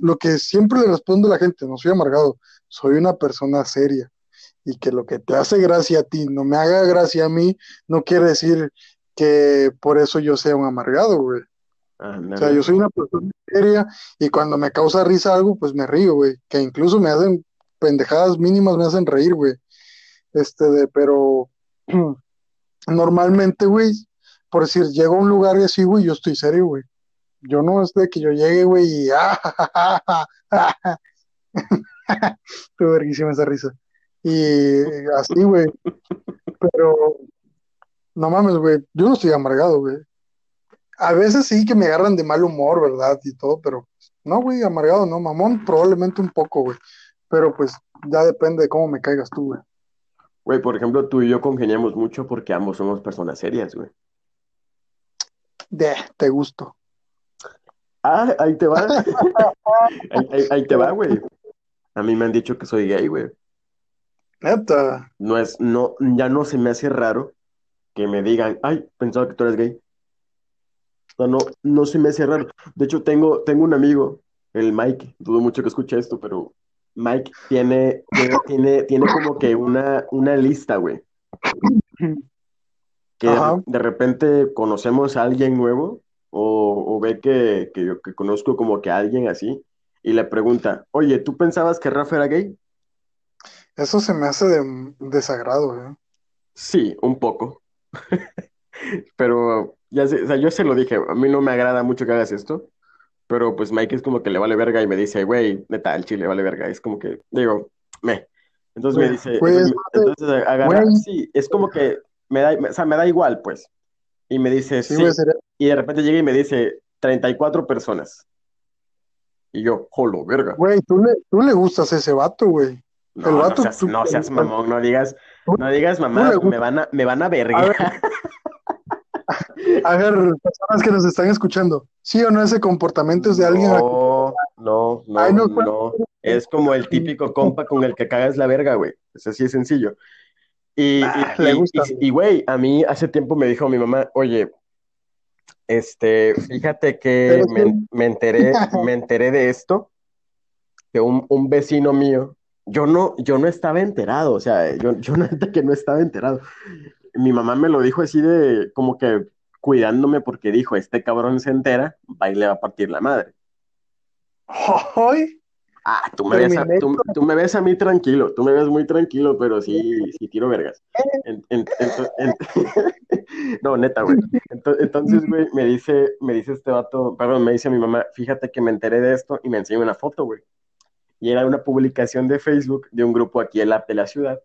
lo que siempre le respondo a la gente, no soy amargado, soy una persona seria. Y que lo que te hace gracia a ti no me haga gracia a mí, no quiere decir que por eso yo sea un amargado, güey. O sea, yo soy una persona seria y cuando me causa risa algo, pues me río, güey. Que incluso me hacen pendejadas mínimas, me hacen reír, güey. Este, de, pero normalmente, güey, por decir, llego a un lugar y así, güey, yo estoy serio, güey. Yo no es de que yo llegue, güey, y ah, ja, verguísima esa risa. Y así, güey. Pero no mames, güey, yo no estoy amargado, güey. A veces sí que me agarran de mal humor, ¿verdad? Y todo, pero no, güey, amargado, no, mamón, probablemente un poco, güey. Pero pues ya depende de cómo me caigas tú, güey. Güey, por ejemplo, tú y yo congeniamos mucho porque ambos somos personas serias, güey. De, te gusto. Ah, ahí te va. Ahí, ahí- ahí te va, güey. A mí me han dicho que soy gay, güey. Neta. No es, no, ya no se me hace raro que me digan, ay, pensaba que tú eres gay. No, no, no se me hace raro. De hecho, tengo, tengo un amigo, el Mike, dudo mucho que escuche esto, pero Mike tiene, tiene, tiene, como que una, una lista, güey. Que de, Ajá. de repente conocemos a alguien nuevo o, o ve que, que yo que conozco como que a alguien así y le pregunta, oye, ¿tú pensabas que Rafa era gay? Eso se me hace de desagrado, güey. Sí, un poco. Pero ya sé, o sea, yo se lo dije, a mí no me agrada mucho que hagas esto, pero pues Mike es como que le vale verga y me dice, güey, neta, al chile le vale verga. Es como que, digo, me. Entonces me Güey, dice, güey, entonces, entonces agarra, güey. sí, es como que me da, o sea, me da igual, pues. Y me dice, Sí, sí, y de repente llega y me dice, 34 personas. Y yo, jolo, verga. Güey, tú le, tú le gustas a ese vato, güey. No, El no vato, seas, tú- no seas mamón, no digas, no digas le me van a, me van a A ver. A ver, personas que nos están escuchando, ¿sí o no ese comportamiento es de alguien No, no, Ay, no, no, no. Es como el típico compa con el que cagas la verga, güey. Es así de sencillo. Y, Ah, y, le gusta, y- güey, a mí hace tiempo me dijo mi mamá, oye, este, fíjate que me, me enteré, me enteré de esto, que un, un vecino mío, yo no, yo no estaba enterado, o sea, yo, yo neta que no estaba enterado. Mi mamá me lo dijo así de, como que cuidándome porque dijo, este cabrón se entera, va y le va a partir la madre. Ay, Ah, tú me ves a, tú, tú me ves a mí tranquilo, tú me ves muy tranquilo, pero sí, sí tiro vergas. En- en- ento- en- no, neta, güey. Ento- Entonces, güey, me dice, me dice este vato, perdón, me dice mi mamá, fíjate que me enteré de esto y me enseña una foto, güey. Y era una publicación de Facebook de un grupo aquí en la, de la ciudad,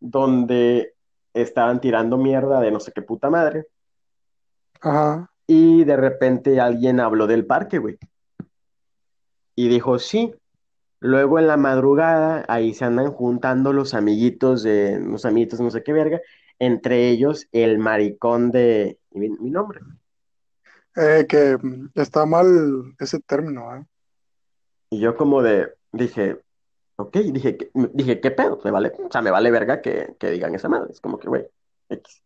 donde estaban tirando mierda de no sé qué puta madre. Ajá. Y de repente alguien habló del parque, güey. Y dijo, sí. Luego en la madrugada, ahí se andan juntando los amiguitos de, los amiguitos no sé qué verga, entre ellos el maricón de mi, mi nombre. Eh, que está mal ese término, ¿eh? Y yo como de, dije, ok, dije, ¿qué- dije, ¿qué pedo? Me vale, o sea, me vale verga que, que digan esa madre. Es como que, güey, X.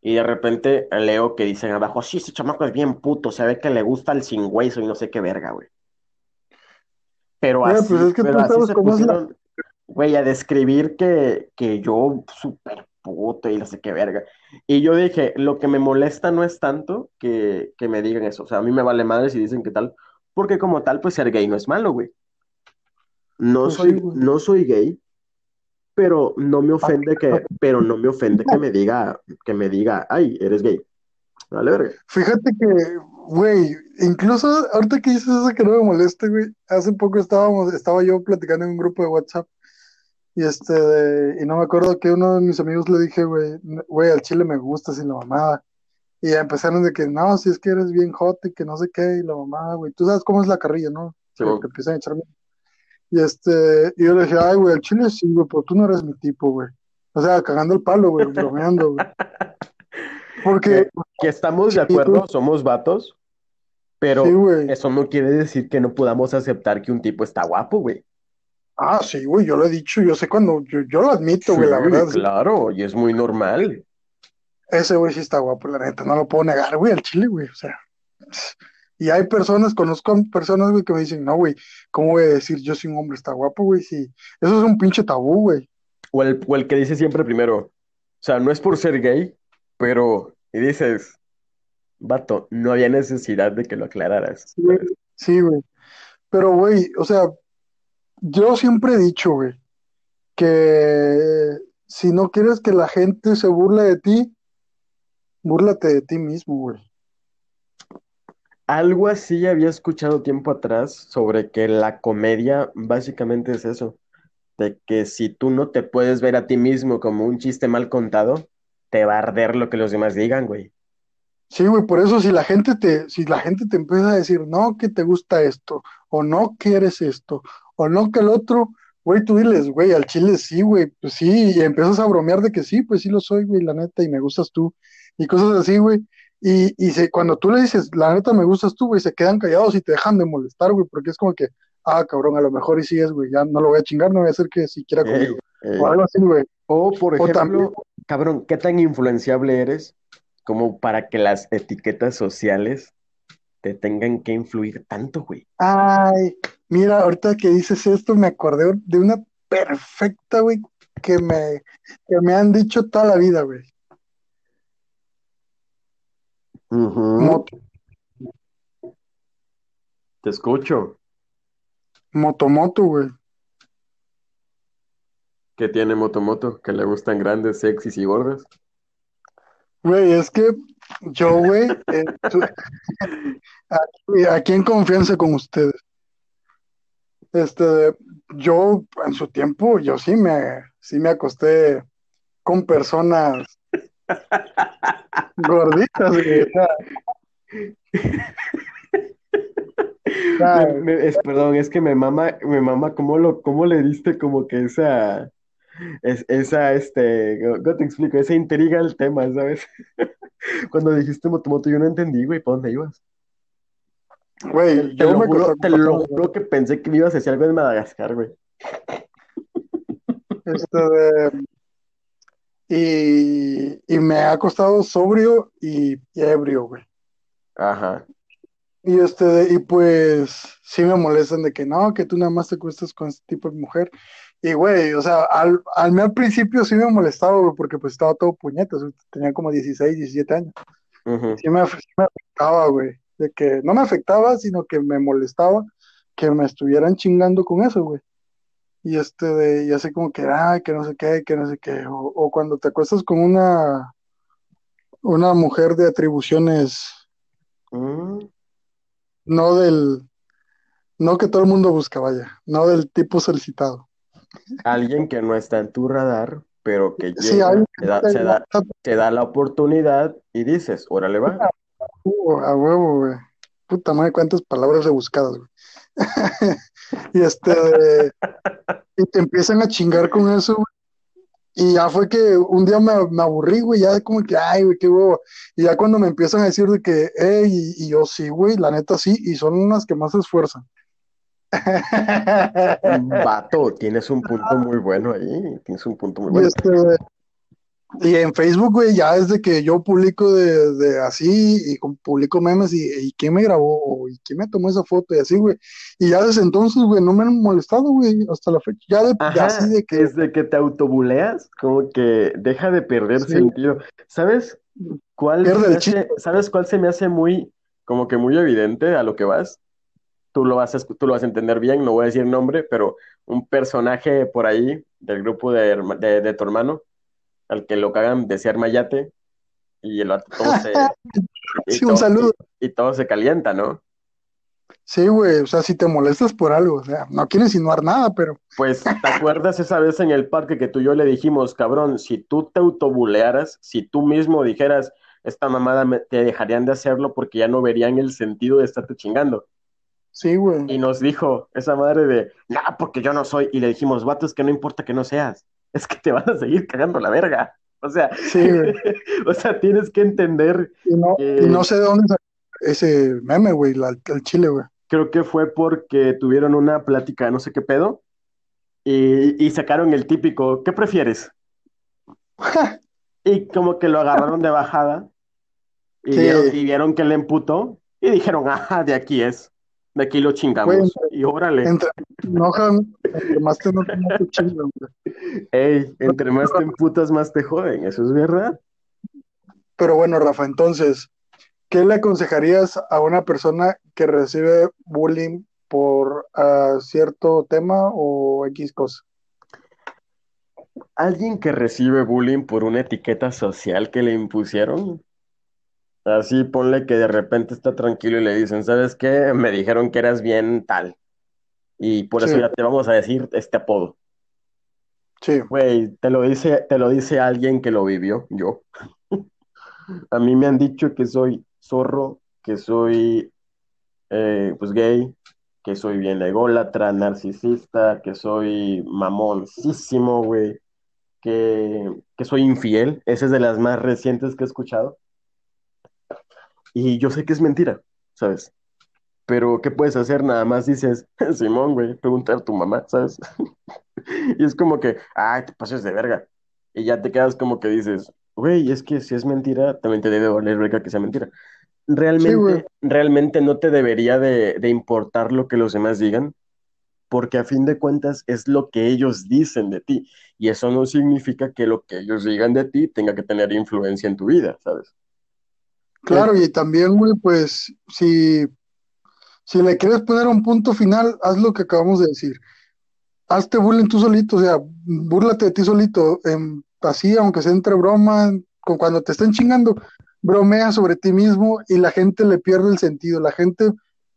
Y de repente leo que dicen abajo, sí, ese chamaco es bien puto, se ve que le gusta el sin hueso y no sé qué verga, güey. Pero así, pues es que tú pero así se la- pusieron, güey, a describir que, que yo súper puto y no sé qué verga. Y yo dije, lo que me molesta no es tanto que, que me digan eso. O sea, a mí me vale madre si dicen que tal, porque como tal, pues ser gay no es malo, güey. No Pues soy, güey. no soy gay, pero no me ofende que, pero no me ofende que me diga, que me diga, ay, eres gay. Vale, verga. Fíjate que, güey, incluso ahorita que dices eso que no me moleste, güey, hace poco estábamos, estaba yo platicando en un grupo de WhatsApp y este, de- y no me acuerdo que uno de mis amigos le dije, güey, güey, al chile me gusta sin la mamada. Y ya empezaron de que, no, si es que eres bien hot y que no sé qué, y la mamada, güey, tú sabes cómo es la carrilla, ¿no? Sí, Que empiezan a echar mierda. Y este, y yo le dije, ay, güey, al chile sí, güey, pero tú no eres mi tipo, güey. O sea, cagando el palo, güey, bromeando, güey. Porque, Que, que estamos de acuerdo, tú- somos vatos, pero sí, eso no quiere decir que no podamos aceptar que un tipo está guapo, güey. Ah, sí, güey, yo lo he dicho, yo sé cuando, yo, yo lo admito, güey, la verdad. claro, y es muy normal. Ese güey sí está guapo, la neta, no lo puedo negar, güey, al chile, güey, o sea. Y hay personas, conozco personas, güey, que me dicen, no, güey, ¿cómo voy a decir yo si un hombre está guapo, güey? Sí, eso es un pinche tabú, güey. O el, o el que dice siempre primero, o sea, no es por ser gay, pero, y dices, vato, no había necesidad de que lo aclararas. Sí, güey. Sí, güey. Pero, güey, o sea, yo siempre he dicho, güey, que si no quieres que la gente se burle de ti, búrlate de ti mismo, güey. Algo así había escuchado tiempo atrás sobre que la comedia básicamente es eso, de que si tú no te puedes ver a ti mismo como un chiste mal contado, te va a arder lo que los demás digan, güey. Sí, güey, por eso si la gente te, si la gente te empieza a decir, no, que te gusta esto, o no quieres esto, o no que el otro, güey, tú diles, güey, al chile sí, güey, pues sí, y empiezas a bromear de que sí, pues sí lo soy, güey, la neta, y me gustas tú, y cosas así, güey, y, y se, cuando tú le dices, la neta, me gustas tú, güey, se quedan callados y te dejan de molestar, güey, porque es como que, ah, cabrón, a lo mejor y sí es, güey, ya no lo voy a chingar, no voy a hacer que si quiera Ey, conmigo, ey. o algo así, güey, O, por o ejemplo, también, cabrón, ¿qué tan influenciable eres como para que las etiquetas sociales te tengan que influir tanto, güey? Ay, mira, ahorita que dices esto, me acordé de una perfecta, güey, que me, que me han dicho toda la vida, güey. Moto, Te escucho. motomoto, güey. ¿Qué tiene Motomoto? Que le gustan grandes, sexys y gordas. Güey, es que yo, güey, eh, aquí, aquí en confianza con ustedes. Este, yo en su tiempo, yo sí me, sí me acosté con personas gorditas, güey. o sea, Me- me- es, perdón, es que me mama, me mama cómo lo, cómo le diste como que esa, es, esa, este, ¿cómo te explico? Esa intriga al tema, ¿sabes? Cuando dijiste Motomoto yo no entendí, güey, ¿para dónde ibas? güey, Te lo juro, te lo juro que pensé que me ibas a decir algo de Madagascar, güey. Este de- y, y me ha costado sobrio y, y ebrio, güey. Ajá. Y este y pues sí me molestan de que no, que tú nada más te acuestas con este tipo de mujer. Y güey, o sea, al, al, al principio sí me molestaba, güey, porque pues estaba todo puñetas, tenía como 16, 17 años. ujú. Sí me, sí me afectaba, güey, de que no me afectaba, sino que me molestaba que me estuvieran chingando con eso, güey. Y este de, y así como que, ah, que no sé qué, que no sé qué. O, o cuando te acuestas con una, una mujer de atribuciones Mm, no del, No que todo el mundo busca, vaya, no del tipo solicitado. Alguien que no está en tu radar, pero que Sí, llega, alguien te da, se da, te da la oportunidad y dices, órale va. Uh, a huevo, güey. Puta madre, cuántas palabras rebuscadas, güey. y este, y te empiezan a chingar con eso, güey. Y ya fue que un día me, me aburrí, güey, ya como que, ay, güey, qué huevo. Y ya cuando me empiezan a decir de que, hey, y, y yo sí, güey, la neta sí, y son unas que más se esfuerzan. Vato, tienes un punto muy bueno ahí, tienes un punto muy bueno. este, y en Facebook, güey, ya desde que yo publico de, de así y publico memes y, y quién me grabó y quién me tomó esa foto y así, güey. Y ya desde entonces, güey, no me han molestado, güey, hasta la fecha. Ya, de, ya Ajá, así de que, desde que te autobuleas, como que deja de perder Sí. sentido. ¿Sabes cuál Pierde se el me hace, ¿sabes cuál se me hace muy, como que muy evidente a lo que vas? Tú lo vas a, tú lo vas a entender bien, no voy a decir nombre, pero un personaje por ahí del grupo de, de, de tu hermano, al que lo cagan de ser mayate, y el todo se, y sí, un todo- saludo. y- y todo se calienta, ¿no? Sí, güey, o sea, si te molestas por algo, o sea, no quiero insinuar nada, pero Pues, ¿te acuerdas esa vez en el parque que tú y yo le dijimos, cabrón, si tú te autobulearas, si tú mismo dijeras, esta mamada me- te dejarían de hacerlo porque ya no verían el sentido de estarte chingando? sí, güey. Y nos dijo esa madre de, no, porque yo no soy. Y le dijimos, vato, es que no importa que no seas, es que te van a seguir cagando la verga. O sea, Sí, o sea, tienes que entender, Y no, y no sé de dónde salió ese meme, güey, el chile, güey. creo que fue porque tuvieron una plática, no sé qué pedo, y, y sacaron el típico, ¿qué prefieres? Y como que lo agarraron de bajada y, Sí. vieron, y vieron que le emputó y dijeron, ajá, de aquí es, de aquí lo chingamos. Güey, y órale, Entre enojan, entre más te enojan, más te chingan, güey. ey, entre más te emputas, más te joden, eso es verdad. Pero bueno, Rafa, entonces, ¿qué le aconsejarías a una persona que recibe bullying por ah, cierto tema o X cosa? Alguien que recibe bullying por una etiqueta social que le impusieron, así ponle que de repente está tranquilo y le dicen, ¿sabes qué? Me dijeron que eras bien tal. Y por eso Sí. ya te vamos a decir este apodo. Sí, Güey, te lo dice, te lo dice alguien que lo vivió, yo. A mí me han dicho que soy zorro, que soy eh, pues gay, que soy bien ególatra, narcisista, que soy mamoncísimo, güey, que, que soy infiel. Esa es de las más recientes que he escuchado. Y yo sé que es mentira, ¿sabes? Pero ¿qué puedes hacer? Nada más dices, Simón, güey, preguntar a tu mamá, ¿sabes? Y es como que, ay, te pases de verga. Y ya te quedas como que dices, güey, es que si es mentira, también te debe valer verga que sea mentira. Realmente, realmente no te debería de, de importar lo que los demás digan, porque a fin de cuentas es lo que ellos dicen de ti. Y eso no significa que lo que ellos digan de ti tenga que tener influencia en tu vida, ¿sabes? claro, y también, güey, pues, si, si le quieres poner un punto final, haz lo que acabamos de decir. Hazte bullying tú solito, o sea, búrlate de ti solito, em, así, aunque sea entre broma, con cuando te estén chingando, bromea sobre ti mismo y la gente le pierde el sentido, la gente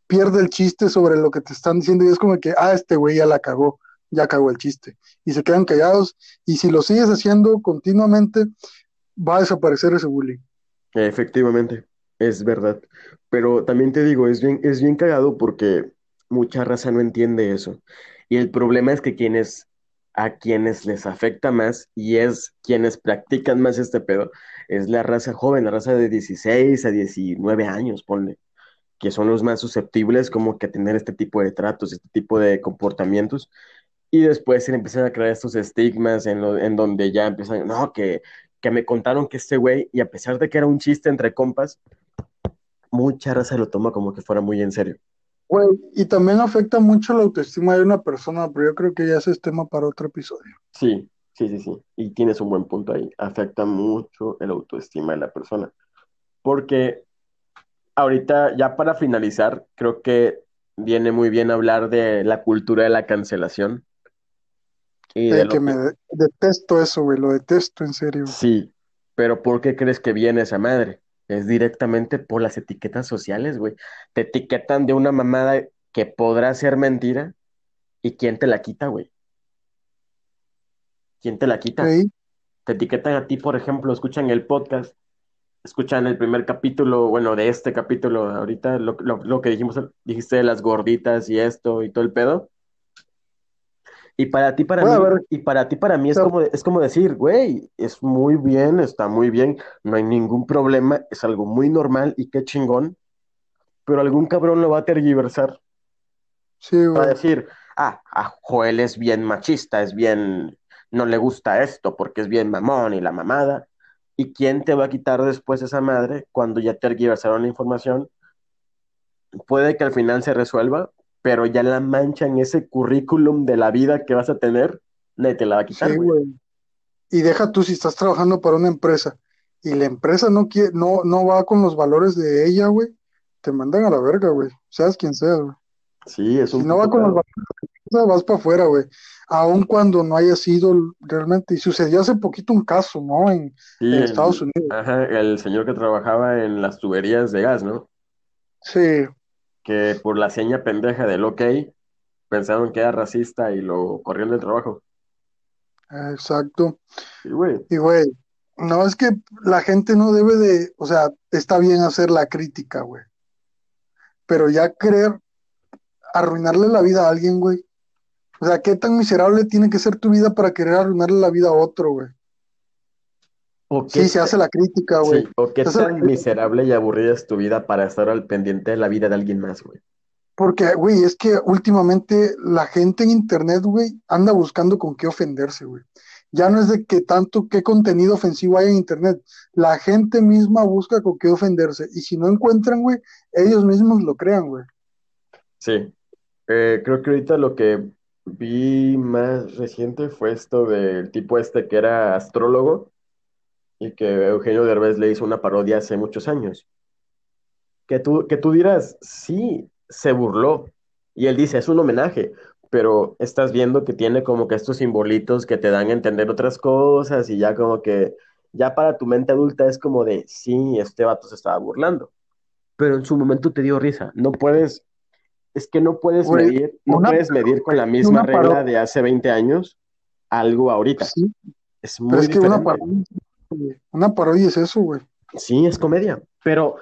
pierde el chiste sobre lo que te están diciendo y es como que, ah, este güey ya la cagó, ya cagó el chiste. Y se quedan callados y si lo sigues haciendo continuamente, va a desaparecer ese bullying. Efectivamente, es verdad. Pero también te digo, es bien, es bien cagado porque mucha raza no entiende eso. Y el problema es que quienes, a quienes les afecta más y es quienes practican más este pedo, es la raza joven, la raza de 16 a 19 años, ponle, que son los más susceptibles como que a tener este tipo de tratos, este tipo de comportamientos. Y después se empiezan a crear estos estigmas en, en donde ya empiezan, no, que, que me contaron que este güey, y a pesar de que era un chiste entre compas, mucha raza lo toma como que fuera muy en serio. Güey, y también afecta mucho la autoestima de una persona, pero yo creo que ya ese es tema para otro episodio. Sí, sí, sí, sí. Y tienes un buen punto ahí. Afecta mucho el autoestima de la persona. Porque ahorita, ya para finalizar, creo que viene muy bien hablar de la cultura de la cancelación. Y de que me de- detesto eso, güey, lo detesto en serio. Sí, pero ¿por qué crees que viene esa madre? Es directamente por las etiquetas sociales, güey. Te etiquetan de una mamada que podrá ser mentira y quién te la quita, güey. ¿Quién te la quita? Sí, Te etiquetan a ti, por ejemplo, escuchan el podcast, escuchan el primer capítulo, bueno, de este capítulo, ahorita lo, lo- lo que dijimos, dijiste de las gorditas y esto y todo el pedo. Y para ti, para mí, y para ti, para mí es como, es como decir, güey, es muy bien, está muy bien, no hay ningún problema, es algo muy normal y qué chingón, pero algún cabrón lo va a tergiversar sí, güey. decir, ah, ah, Joel es bien machista, es bien, no le gusta esto porque es bien mamón y la mamada. ¿Y quién te va a quitar después esa madre cuando ya tergiversaron la información? Puede que al final se resuelva, pero ya la mancha en ese currículum de la vida que vas a tener, nadie te la va a quitar, Sí, güey. Y deja tú si estás trabajando para una empresa y la empresa no quiere, no, no va con los valores de ella, güey, te mandan a la verga, güey. Seas quien seas, güey. Sí, es Si no va con los valores de la empresa, vas para afuera, güey. Aun cuando no haya sido realmente, y sucedió hace poquito un caso, ¿no? En, Sí, en Estados Unidos. ajá, el señor que trabajaba en las tuberías de gas, ¿no? Sí, Que por la seña pendeja del OK pensaron que era racista y lo corrieron del trabajo. exacto. Sí, güey. Y, güey, no es que la gente no debe de, o sea, está bien hacer la crítica, güey. Pero ya querer arruinarle la vida a alguien, güey. O sea, ¿qué tan miserable tiene que ser tu vida para querer arruinarle la vida a otro, güey? ¿O Sí, se hace la crítica, güey. sí, o qué tan miserable y aburrida es tu vida para estar al pendiente de la vida de alguien más, güey? Porque, güey, es que últimamente la gente en internet, güey, anda buscando con qué ofenderse, güey. Ya no es de que tanto qué contenido ofensivo hay en internet. La gente misma busca con qué ofenderse. Y si no encuentran, güey, ellos mismos lo crean, güey. Sí. Eh, creo que ahorita lo que vi más reciente fue esto del tipo este que era astrólogo y que Eugenio Derbez le hizo una parodia hace muchos años. Que tú, que tú dirás, sí, se burló. Y él dice, es un homenaje, pero estás viendo que tiene como que estos simbolitos que te dan a entender otras cosas y ya como que, ya para tu mente adulta es como de, sí, este vato se estaba burlando. Pero en su momento te dio risa. No puedes, es que no puedes medir, no una, puedes medir con la misma regla de hace 20 años algo ahorita. sí, Es pero muy es que una parodia, una parodia es eso, güey. Sí, es comedia, pero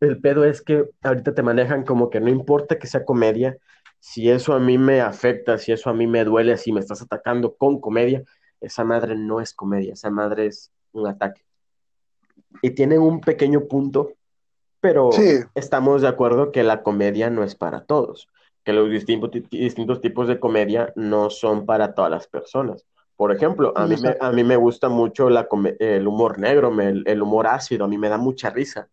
el pedo es que ahorita te manejan como que no importa que sea comedia, si eso a mí me afecta, si eso a mí me duele, si me estás atacando con comedia, esa madre no es comedia, esa madre es un ataque. Y tienen un pequeño punto, pero Sí, estamos de acuerdo que la comedia no es para todos, que los distintos, distintos tipos de comedia no son para todas las personas. Por ejemplo, a mí me, a mí me gusta mucho la el humor negro, me- el, humor ácido, a mí me da mucha risa.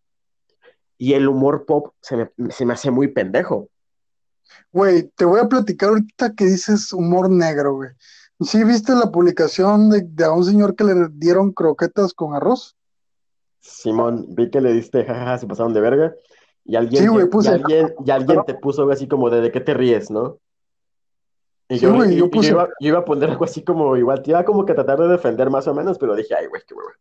Y el humor pop se me, se me hace muy pendejo. güey, te voy a platicar ahorita que dices humor negro, güey. ¿Sí viste la publicación de, de a un señor que le dieron croquetas con arroz? Simón, vi que le diste jajaja, se pasaron de verga. Y Sí, alguien, güey, te, y puse, alguien, y alguien te puso así como de, ¿de qué te ríes, no? Y yo, güey, yo iba, yo iba a poner algo así como, igual, te iba como que a tratar de defender más o menos, pero dije, ay, güey, qué hueva.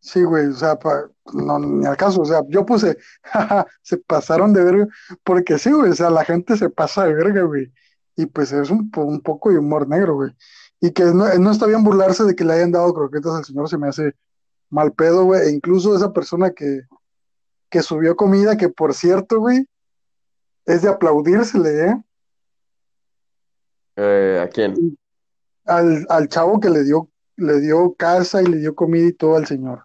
sí, güey, o sea, pa- no, ni al caso, o sea, yo puse, jaja, se pasaron de verga, porque sí, güey, o sea, la gente se pasa de verga, güey, y pues es un, un poco de humor negro, güey, y que no, no está bien burlarse de que le hayan dado croquetas al señor, se me hace mal pedo, güey, e incluso esa persona que, que subió comida, que por cierto, güey, es de aplaudírsele, ¿eh? Eh, ¿a quién? Al, al chavo que le dio, le dio casa y le dio comida y todo al señor.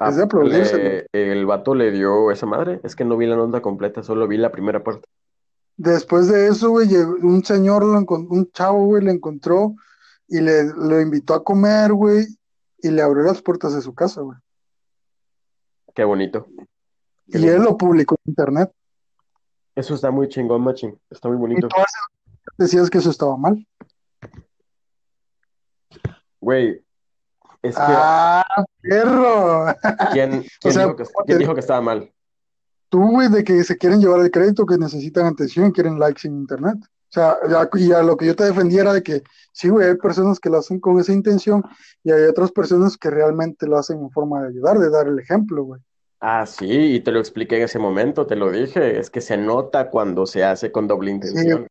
Es de Ah, le- el vato le dio esa madre. Es que no vi la nota completa, solo vi la primera parte. Después de eso, güey, un señor, lo un chavo, güey, le encontró y le, lo invitó a comer, güey, y le abrió las puertas de su casa, güey. Qué bonito, qué Y él lo publicó en internet. Eso está muy chingón, machín. Está muy Y bonito. Decías que eso estaba mal. Güey, es que, ¡Ah, perro! ¿quién, quién sea, dijo que, quién dijo que estaba mal? tú, güey, de que se quieren llevar el crédito, que necesitan atención, quieren likes en internet. O sea, ya- y a lo que yo te defendía era de que sí, güey, hay personas que lo hacen con esa intención y hay otras personas que realmente lo hacen en forma de ayudar, de dar el ejemplo, güey. Ah, sí, y te lo expliqué en ese momento, te lo dije, es que se nota cuando se hace con doble Sí, intención.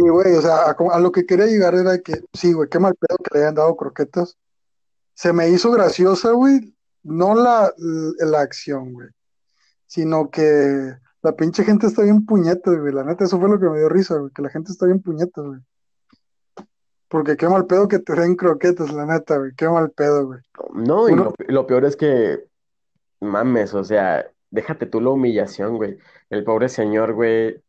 Y güey, o sea, a, lo que quería llegar era que, sí, güey, qué mal pedo que le hayan dado croquetas. Se me hizo graciosa, güey, no la, la acción, güey, sino que la pinche gente está bien puñetas, güey, la neta, eso fue lo que me dio risa, güey, que la gente está bien puñetas, güey. Porque qué mal pedo que te den croquetas, la neta, güey, qué mal pedo, güey. No, y Uno, lo, lo peor es que, mames, o sea, déjate tú la humillación, güey. El pobre señor, güey,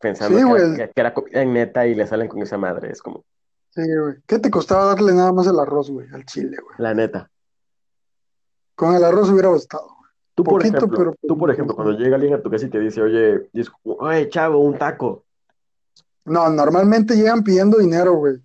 pensando sí, que era, que, era comida en neta y le salen con esa madre, es como, sí, güey. ¿Qué te costaba darle nada más el arroz, güey, al chile, güey? la neta. Con el arroz hubiera bastado, güey. Tú, por ejemplo, pero tú, por ejemplo, cuando llega alguien a tu casa y te dice, oye, oye, chavo, un taco, No, normalmente llegan pidiendo dinero, güey.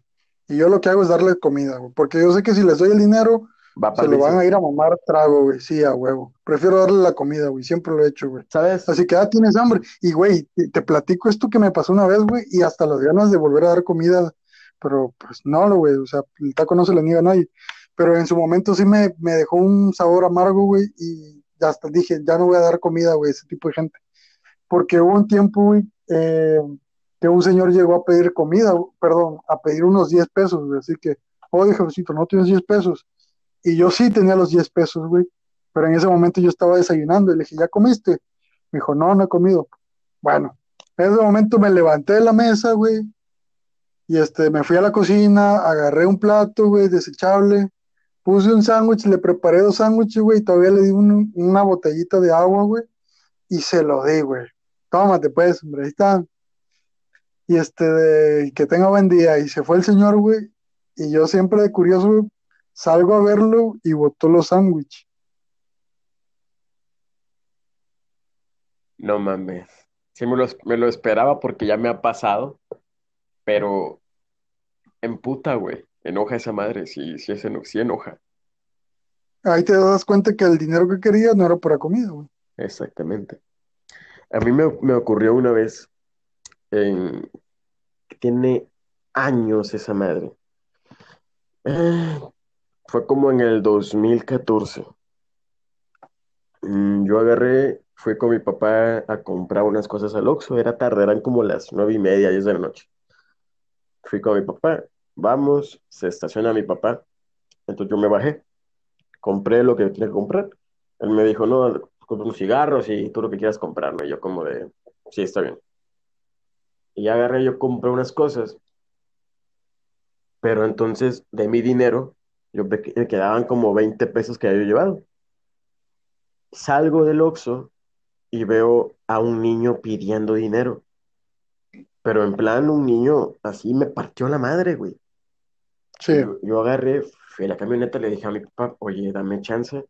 Y yo lo que hago es darle comida, güey. Porque yo sé que si les doy el dinero, va se lo van a ir a mamar trago, güey. Sí, a huevo. Prefiero darle la comida, güey. Siempre lo he hecho, güey. ¿sabes? Así que, ah, tienes hambre. Y, güey, te, platico esto que me pasó una vez, güey. Y hasta las ganas de volver a dar comida. Pero, pues, no, lo, güey. O sea, el taco no se le niega a nadie. Pero en su momento sí me, me dejó un sabor amargo, güey. Y hasta dije, ya no voy a dar comida, güey, a ese tipo de gente. Porque hubo un tiempo, güey, eh, que un señor llegó a pedir comida, perdón, a pedir unos 10 pesos, güey. Así que, oye, jefecito, ¿no tienes 10 pesos? Y yo sí tenía los 10 pesos, güey. Pero en ese momento yo estaba desayunando y le dije, ¿ya comiste? Me dijo, no, no he comido. Bueno, en ese momento me levanté de la mesa, güey. Y este, me fui a la cocina, agarré un plato, güey, desechable. Puse un sándwich, le preparé dos sándwiches, güey, y todavía le di un- una botellita de agua, güey, y se lo di, güey. Tómate, pues, hombre, ahí está. Y este, que tenga buen día. Y se fue el señor, güey, y yo siempre de curioso, salgo a verlo y botó los sándwiches. No mames. Sí me lo, me lo esperaba porque ya me ha pasado, pero emputa, güey. Enoja esa madre, sí, sí, es eno- sí enoja. Ahí te das cuenta que el dinero que quería no era para comida, güey. Exactamente. A mí me, me ocurrió una vez, en, que tiene años esa madre. Eh, fue como en el 2014. Mm, Yo agarré, fui con mi papá a comprar unas cosas al Oxxo, era tarde, eran como las nueve y media, diez de la noche. Fui con mi papá, vamos, se estaciona mi papá, entonces yo me bajé, compré lo que tenía que comprar. Él me dijo, no, compra unos cigarros y tú lo que quieras comprar, ¿no? Y yo como de, sí, está bien. Y agarré, yo compré unas cosas, pero entonces de mi dinero, yo me quedaban como 20 pesos que había llevado. Salgo del Oxxo y veo a un niño pidiendo dinero, pero en plan un niño así me partió la madre, güey. Sí, Yo, yo agarré, fui a la camioneta, le dije a mi papá, oye, dame chance,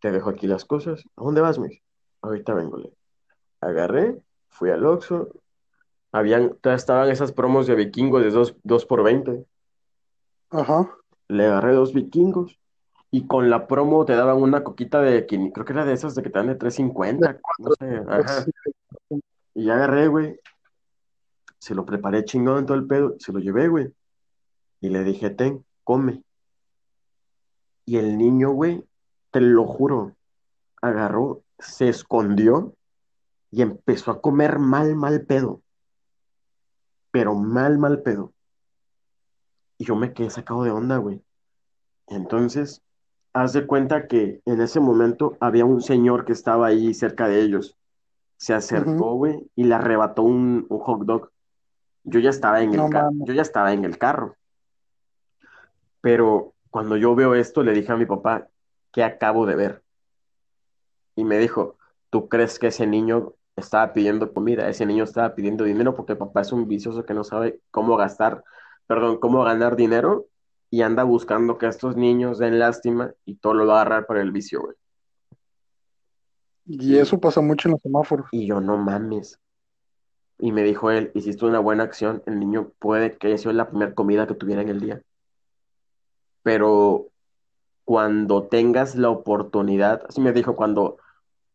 te dejo aquí las cosas. ¿A dónde vas, mis? Ahorita vengo, le. Agarré, fui al Oxxo, habían, todavía estaban esas promos de vikingos de 2, dos por 20. ajá. Le agarré dos vikingos y con la promo te daban una coquita de, creo que era de esas de que te dan de De 350, no sé, ajá. Y ya agarré, güey, se lo preparé chingón en todo el pedo, se lo llevé, güey, y le dije, ten, come. Y el niño, güey, te lo juro, agarró, se escondió y empezó a comer mal, mal pedo, pero mal, mal pedo. Y yo me quedé sacado de onda, güey. Entonces, haz de cuenta que en ese momento había un señor que estaba ahí cerca de ellos. Se acercó, güey, y le arrebató un, un hot dog. Yo ya estaba en el No ca- mames. yo ya estaba en el carro, pero cuando yo veo esto le dije a mi papá, ¿qué acabo de ver? Y me dijo, ¿tú crees que ese niño estaba pidiendo comida? Ese niño estaba pidiendo dinero porque papá es un vicioso que no sabe cómo gastar, perdón, cómo ganar dinero y anda buscando que estos niños den lástima y todo lo va a agarrar para el vicio, güey. Y eso pasa mucho en los semáforos. y yo, no mames. Y me dijo él, hiciste una buena acción, el niño puede que haya sido la primera comida que tuviera en el día, pero cuando tengas la oportunidad, así me dijo, cuando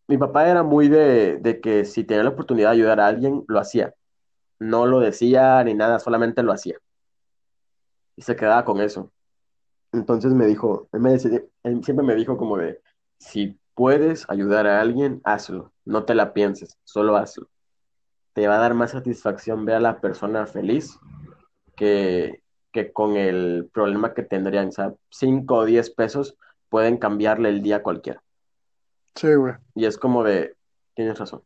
mi papá era muy de, de que si tenía la oportunidad de ayudar a alguien, lo hacía. No lo decía ni nada, solamente lo hacía. Y se quedaba con eso. Entonces me dijo, él, me decía- él siempre me dijo como de, si puedes ayudar a alguien, hazlo. No te la pienses, solo hazlo. Te va a dar más satisfacción ver a la persona feliz que, que con el problema que tendrían. O sea, 5 o 10 pesos pueden cambiarle el día a cualquiera. Sí, güey. Y es como de, tienes razón.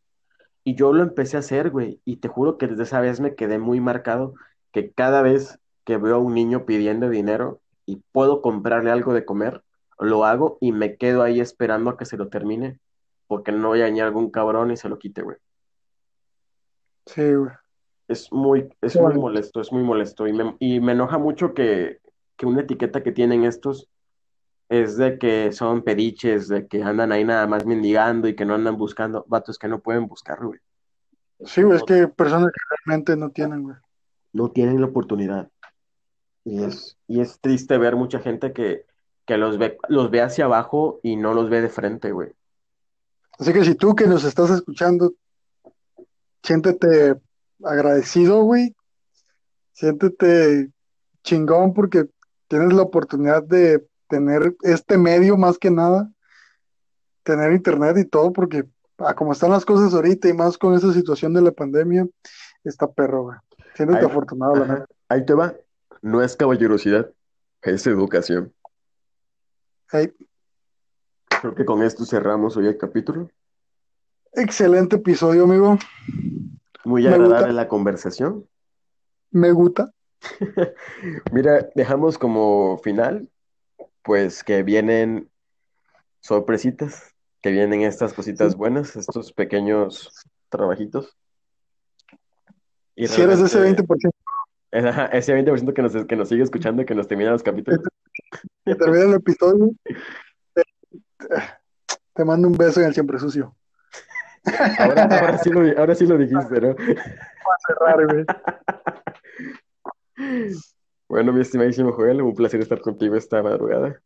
Y yo lo empecé a hacer, güey, y te juro que desde esa vez me quedé muy marcado que cada vez que veo a un niño pidiendo dinero y puedo comprarle algo de comer, lo hago y me quedo ahí esperando a que se lo termine, porque no voy a dañar algún cabrón y se lo quite, güey. Sí, güey. Es muy, es muy molesto, es muy molesto. Y me, y me enoja mucho que, que una etiqueta que tienen estos es de que son pediches, de que andan ahí nada más mendigando y que no andan buscando, vatos que no pueden buscar, güey. Sí, güey, es que personas que realmente no tienen, güey. No tienen la oportunidad. Y es, y es triste ver mucha gente que, que los ve, los ve hacia abajo y no los ve de frente, güey. Así que si tú que nos estás escuchando, siéntete agradecido, güey. Siéntete chingón porque tienes la oportunidad de tener este medio más que nada, tener internet y todo, porque a como están las cosas ahorita y más con esa situación de la pandemia, está perro, güey. Siéntete Ahí, afortunado, la neta. ahí te va. No es caballerosidad, es educación. Hey, Creo que con esto cerramos hoy el capítulo. excelente episodio, amigo. Muy agradable la conversación. me gusta. Mira, dejamos como final, pues que vienen sorpresitas, que vienen estas Sí. cositas buenas, estos pequeños trabajitos. Y Si eres de ese realmente 20%, ajá, ese 20% que nos, que nos sigue escuchando y que nos termina los capítulos. que termine el episodio, te mando un beso en el siempre sucio. Ahora, ahora sí lo, di- ahora sí lo dijiste, ¿no? Para cerrar, güey. Bueno, mi estimadísimo Joel, un placer estar contigo esta madrugada.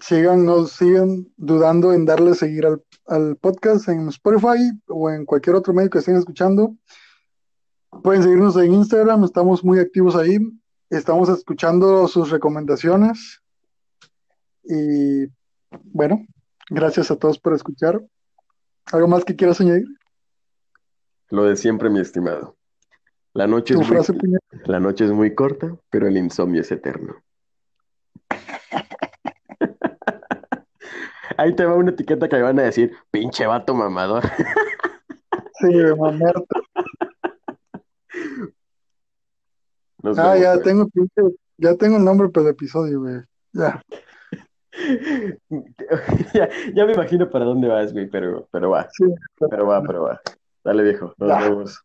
Sigan, no sigan dudando en darle a seguir al, al podcast en Spotify o en cualquier otro medio que estén escuchando. Pueden seguirnos en Instagram, estamos muy activos ahí. Estamos escuchando sus recomendaciones. Y bueno, gracias a todos por escuchar. ¿Algo más que quieras añadir? Lo de siempre, mi estimado. La noche es muy, frase, puñet. la noche es muy corta, pero el insomnio es eterno. Ahí te va una etiqueta que me van a decir, pinche vato mamador. Sí, mamerto. Nos Ah, ya tengo, pinche- ya tengo el nombre para el episodio, güey. Ya. Ya, ya me imagino para dónde vas, güey, pero, pero va, Sí, pero va, pero va. Dale, viejo, nos ya. vemos.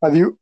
Adiós.